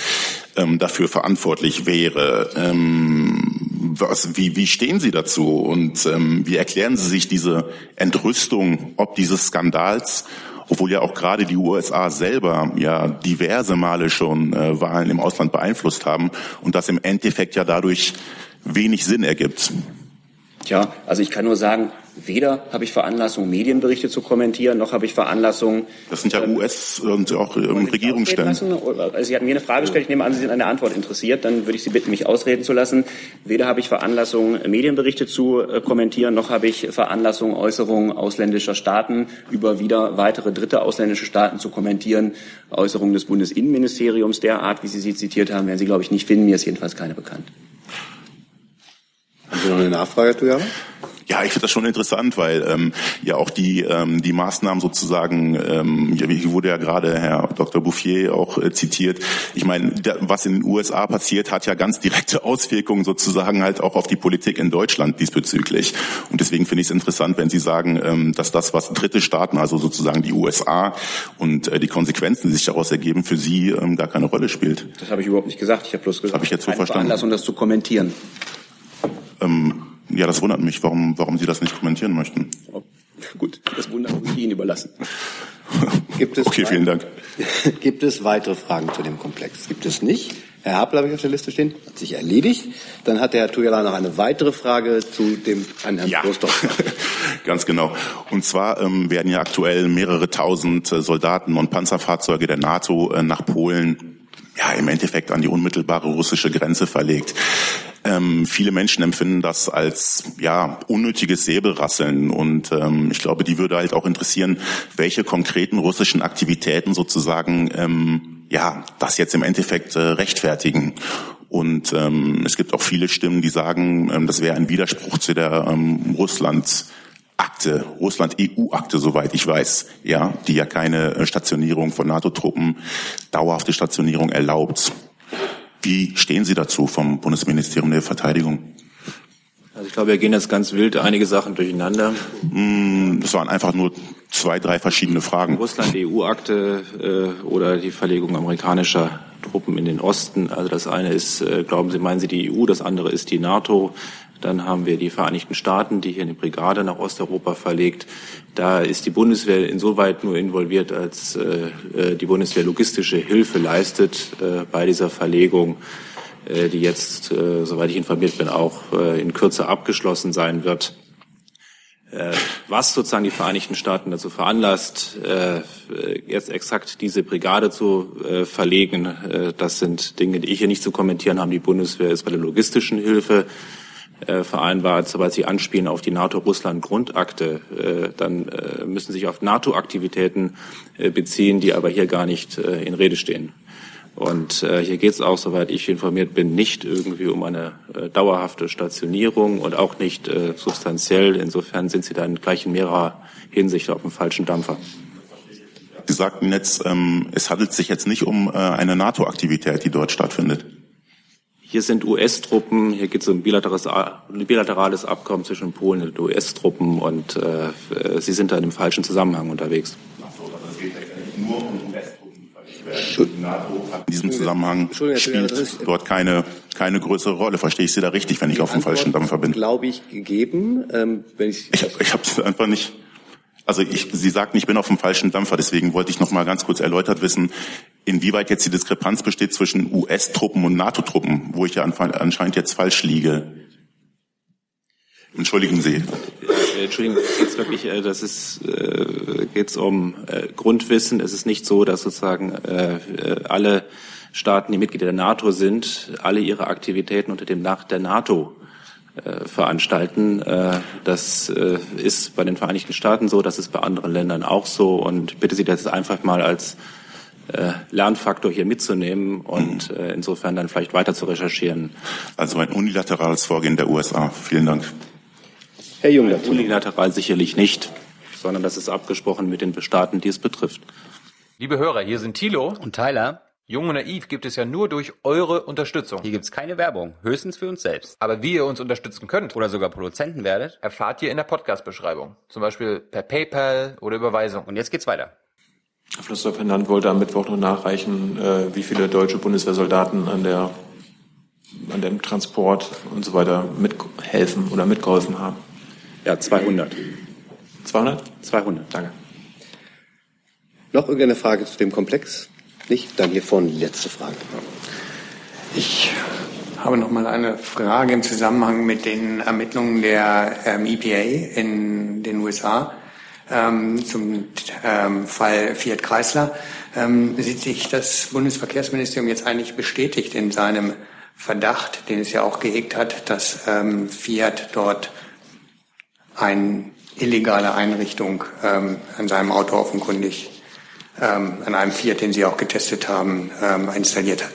Speaker 11: ähm, dafür verantwortlich wäre. Ähm, was, wie, wie stehen Sie dazu und ähm, wie erklären Sie sich diese Entrüstung ob dieses Skandals? obwohl ja auch gerade die USA selber ja diverse Male schon äh, Wahlen im Ausland beeinflusst haben und das im Endeffekt ja dadurch wenig Sinn ergibt.
Speaker 5: Tja, also ich kann nur sagen, weder habe ich Veranlassung, Medienberichte zu kommentieren, noch habe ich Veranlassung.
Speaker 11: Das sind ja ähm, US- und auch ähm, Regierungsstellen.
Speaker 5: Also Sie hatten mir eine Frage gestellt, ich nehme an, Sie sind an der Antwort interessiert, dann würde ich Sie bitten, mich ausreden zu lassen. Weder habe ich Veranlassung, Medienberichte zu äh, kommentieren, noch habe ich Veranlassung, Äußerungen ausländischer Staaten über wieder weitere dritte ausländische Staaten zu kommentieren. Äußerungen des Bundesinnenministeriums der Art, wie Sie sie zitiert haben, werden Sie, glaube ich, nicht finden. Mir ist jedenfalls keine bekannt.
Speaker 3: Haben Sie noch eine Nachfrage, Tuyama?
Speaker 11: Ja, ich finde das schon interessant, weil ähm, ja auch die ähm, die Maßnahmen sozusagen, ähm, hier wurde ja gerade Herr Dr. Bouffier auch äh, zitiert. Ich meine, was in den USA passiert, hat ja ganz direkte Auswirkungen sozusagen halt auch auf die Politik in Deutschland diesbezüglich. Und deswegen finde ich es interessant, wenn Sie sagen, ähm, dass das, was dritte Staaten, also sozusagen die USA und äh, die Konsequenzen, die sich daraus ergeben, für Sie ähm, gar keine Rolle spielt.
Speaker 5: Das habe ich überhaupt nicht gesagt. Ich habe bloß gesagt,
Speaker 11: habe ich jetzt so verstanden.
Speaker 5: Veranlassung, das zu kommentieren.
Speaker 11: Ähm, ja, das wundert mich, warum, warum Sie das nicht kommentieren möchten.
Speaker 5: Gut, das Wunder muss ich Ihnen überlassen.
Speaker 3: Gibt es
Speaker 11: okay, vielen Dank.
Speaker 3: Gibt es weitere Fragen zu dem Komplex? Gibt es nicht. Herr Hapel habe ich auf der Liste stehen, hat sich erledigt. Dann hat der Herr Tujala noch eine weitere Frage zu dem an Herrn
Speaker 11: ja. Ganz genau. Und zwar ähm, werden ja aktuell mehrere tausend äh, Soldaten und Panzerfahrzeuge der NATO äh, nach Polen ja im Endeffekt an die unmittelbare russische Grenze verlegt. Ähm, viele Menschen empfinden das als ja unnötiges Säbelrasseln und ähm, ich glaube, die würde halt auch interessieren, welche konkreten russischen Aktivitäten sozusagen ähm, ja das jetzt im Endeffekt äh, rechtfertigen. Und ähm, es gibt auch viele Stimmen, die sagen, ähm, das wäre ein Widerspruch zu der ähm, Russland Akte, Russland-EU-Akte, soweit ich weiß, ja, die ja keine äh, Stationierung von NATO-Truppen, dauerhafte Stationierung erlaubt. Wie stehen Sie dazu vom Bundesministerium der Verteidigung?
Speaker 24: Also ich glaube, wir gehen jetzt ganz wild einige Sachen durcheinander.
Speaker 11: Mm, es waren einfach nur zwei, drei verschiedene Fragen.
Speaker 24: Russland-EU-Akte äh, oder die Verlegung amerikanischer Truppen in den Osten. Also das eine ist, äh, glauben Sie, meinen Sie die EU, das andere ist die NATO. Dann haben wir die Vereinigten Staaten, die hier eine Brigade nach Osteuropa verlegt. Da ist die Bundeswehr insoweit nur involviert, als äh, äh, die Bundeswehr logistische Hilfe leistet äh, bei dieser Verlegung, äh, die jetzt, äh, soweit ich informiert bin, auch äh, in Kürze abgeschlossen sein wird. Was sozusagen die Vereinigten Staaten dazu veranlasst, jetzt exakt diese Brigade zu verlegen, das sind Dinge, die ich hier nicht zu kommentieren habe. Die Bundeswehr ist bei der logistischen Hilfe äh, vereinbart, sobald sie anspielen auf die NATO-Russland-Grundakte, äh, dann äh, müssen sie sich auf NATO-Aktivitäten äh, beziehen, die aber hier gar nicht in Rede stehen. Und hier geht es auch, soweit ich informiert bin, nicht irgendwie um eine dauerhafte Stationierung und auch nicht substanziell. Insofern sind Sie dann gleich in mehrerer Hinsicht auf dem falschen Dampfer.
Speaker 11: Sie sagten jetzt, ähm, es handelt sich jetzt nicht um eine NATO-Aktivität, die dort stattfindet.
Speaker 24: Hier sind US-Truppen, hier geht es um ein bilaterales, bilaterales Abkommen zwischen Polen und US-Truppen und äh, Sie sind da in einem falschen Zusammenhang unterwegs.
Speaker 11: In diesem Zusammenhang spielt dort keine, keine größere Rolle. Verstehe ich Sie da richtig, wenn ich auf dem falschen Dampfer bin?
Speaker 3: Glaube ich gegeben. Ähm, wenn ich
Speaker 11: ich, ich habe es einfach nicht. Also ich, Sie sagten, ich bin auf dem falschen Dampfer, deswegen wollte ich noch mal ganz kurz erläutert wissen, inwieweit jetzt die Diskrepanz besteht zwischen US-Truppen und NATO-Truppen, wo ich ja anscheinend jetzt falsch liege. Entschuldigen Sie.
Speaker 24: Äh, Entschuldigung, geht's wirklich, äh, das ist, äh, geht's um äh, Grundwissen. Es ist nicht so, dass sozusagen äh, äh alle Staaten, die Mitglieder der NATO sind, alle ihre Aktivitäten unter dem Dach der NATO äh, veranstalten. Äh, das äh, ist bei den Vereinigten Staaten so, das ist bei anderen Ländern auch so und bitte Sie das einfach mal als Lernfaktor hier mitzunehmen und mhm. insofern dann vielleicht weiter zu recherchieren.
Speaker 11: Also ein unilaterales Vorgehen der USA. Vielen Dank.
Speaker 24: Herr Jung, unilateral sicherlich nicht, sondern das ist abgesprochen mit den Staaten, die es betrifft.
Speaker 4: Liebe Hörer, hier sind Thilo und Tyler.
Speaker 25: Jung und Naiv gibt es ja nur durch eure Unterstützung.
Speaker 26: Hier gibt es keine Werbung, höchstens für uns selbst.
Speaker 25: Aber wie ihr uns unterstützen könnt
Speaker 26: oder sogar Produzenten werdet,
Speaker 25: erfahrt ihr in der Podcast-Beschreibung. Zum Beispiel per PayPal oder Überweisung.
Speaker 26: Und jetzt geht's weiter.
Speaker 1: Christoph Fernand wollte am Mittwoch noch nachreichen, äh, wie viele deutsche Bundeswehrsoldaten an der an dem Transport und so weiter mithelfen oder mitgeholfen haben.
Speaker 5: Ja, 200.
Speaker 1: 200?
Speaker 5: 200.
Speaker 1: Danke.
Speaker 3: Noch irgendeine Frage zu dem Komplex? Nicht? Dann hier vorne die letzte Frage.
Speaker 20: Ich habe noch mal eine Frage im Zusammenhang mit den Ermittlungen der ähm, EPA in den USA ähm, zum ähm, Fall Fiat Chrysler. Ähm, sieht sich das Bundesverkehrsministerium jetzt eigentlich bestätigt in seinem Verdacht, den es ja auch gehegt hat, dass ähm, Fiat dort eine illegale Einrichtung ähm, an seinem Auto offenkundig an einem Fiat, den Sie auch getestet haben, ähm, installiert hat?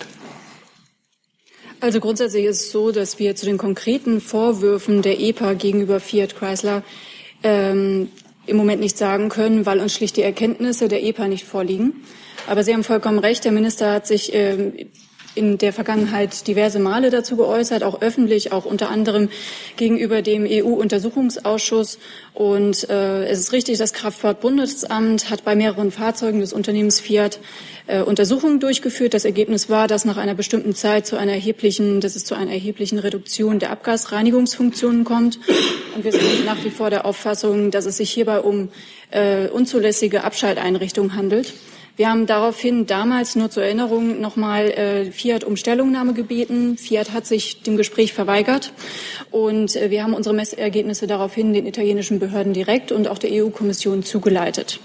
Speaker 27: Also grundsätzlich ist es so, dass wir zu den konkreten Vorwürfen der EPA gegenüber Fiat Chrysler ähm, im Moment nicht sagen können, weil uns schlicht die Erkenntnisse der EPA nicht vorliegen. Aber Sie haben vollkommen recht. Der Minister hat sich ähm, in der Vergangenheit diverse Male dazu geäußert, auch öffentlich, auch unter anderem gegenüber dem EU-Untersuchungsausschuss. Und äh, es ist richtig, das Kraftfahrtbundesamt hat bei mehreren Fahrzeugen des Unternehmens Fiat äh, Untersuchungen durchgeführt. Das Ergebnis war, dass nach einer bestimmten Zeit zu einer erheblichen, dass es zu einer erheblichen Reduktion der Abgasreinigungsfunktionen kommt. Und wir sind nach wie vor der Auffassung, dass es sich hierbei um äh, unzulässige Abschalteinrichtungen handelt. Wir haben daraufhin damals nur zur Erinnerung nochmal äh, Fiat um Stellungnahme gebeten. Fiat hat sich dem Gespräch verweigert und äh, wir haben unsere Messergebnisse daraufhin den italienischen Behörden direkt und auch der EU-Kommission zugeleitet.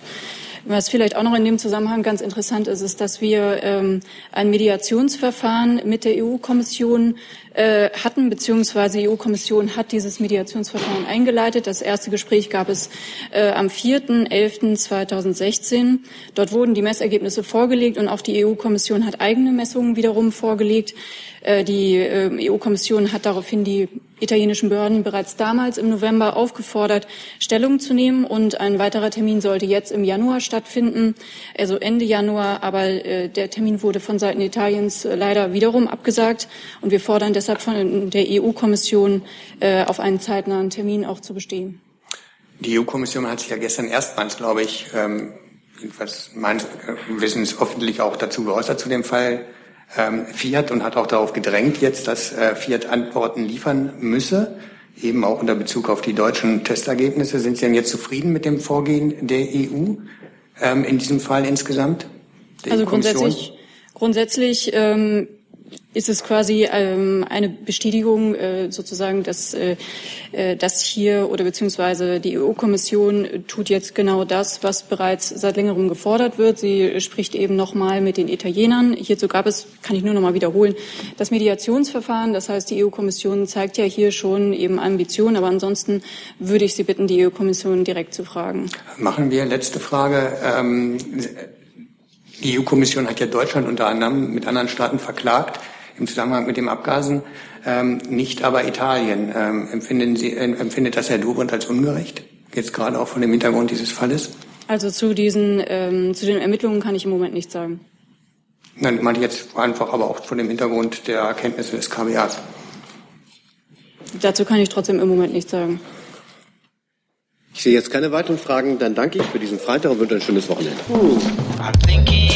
Speaker 27: Was vielleicht auch noch in dem Zusammenhang ganz interessant ist, ist, dass wir ähm, ein Mediationsverfahren mit der EU-Kommission äh, hatten, beziehungsweise die EU-Kommission hat dieses Mediationsverfahren eingeleitet. Das erste Gespräch gab es äh, am 4.11.2016. Dort wurden die Messergebnisse vorgelegt und auch die EU-Kommission hat eigene Messungen wiederum vorgelegt. Äh, die äh, EU-Kommission hat daraufhin die italienischen Behörden bereits damals im November aufgefordert, Stellung zu nehmen. Und ein weiterer Termin sollte jetzt im Januar stattfinden, also Ende Januar. Aber äh, der Termin wurde von Seiten Italiens leider wiederum abgesagt. Und wir fordern deshalb von der EU-Kommission auf einen zeitnahen Termin auch zu bestehen.
Speaker 20: Die EU-Kommission hat sich ja gestern erstmals, glaube ich, ähm, jedenfalls meines Wissens öffentlich auch dazu geäußert zu dem Fall ähm, Fiat und hat auch darauf gedrängt jetzt, dass äh, Fiat Antworten liefern müsse, eben auch unter Bezug auf die deutschen Testergebnisse. Sind Sie denn jetzt zufrieden mit dem Vorgehen der EU ähm, in diesem Fall insgesamt?
Speaker 27: also grundsätzlich, grundsätzlich ähm, ist es quasi ähm, eine Bestätigung äh, sozusagen, dass, äh, äh dass hier oder beziehungsweise die EU-Kommission tut jetzt genau das, was bereits seit längerem gefordert wird. Sie spricht eben nochmal mit den Italienern. Hierzu gab es, kann ich nur nochmal wiederholen, das Mediationsverfahren. Das heißt, die EU-Kommission zeigt ja hier schon eben Ambitionen, aber ansonsten würde ich Sie bitten, die EU-Kommission direkt zu fragen.
Speaker 20: Machen wir letzte Frage. Ähm, die EU-Kommission hat ja Deutschland unter anderem mit anderen Staaten verklagt im Zusammenhang mit dem Abgasen, ähm, nicht aber Italien. Ähm, empfinden Sie, äh, empfindet das Herr Dobrindt als ungerecht? Jetzt gerade auch von dem Hintergrund dieses Falles?
Speaker 27: Also zu diesen, ähm, zu den Ermittlungen kann ich im Moment nichts sagen.
Speaker 20: Nein, ich meine jetzt einfach aber auch von dem Hintergrund der Erkenntnisse des KBAs.
Speaker 27: Dazu kann ich trotzdem im Moment nichts sagen.
Speaker 3: Ich sehe jetzt keine weiteren Fragen. Dann danke ich für diesen Freitag und wünsche ein schönes Wochenende.
Speaker 28: I'm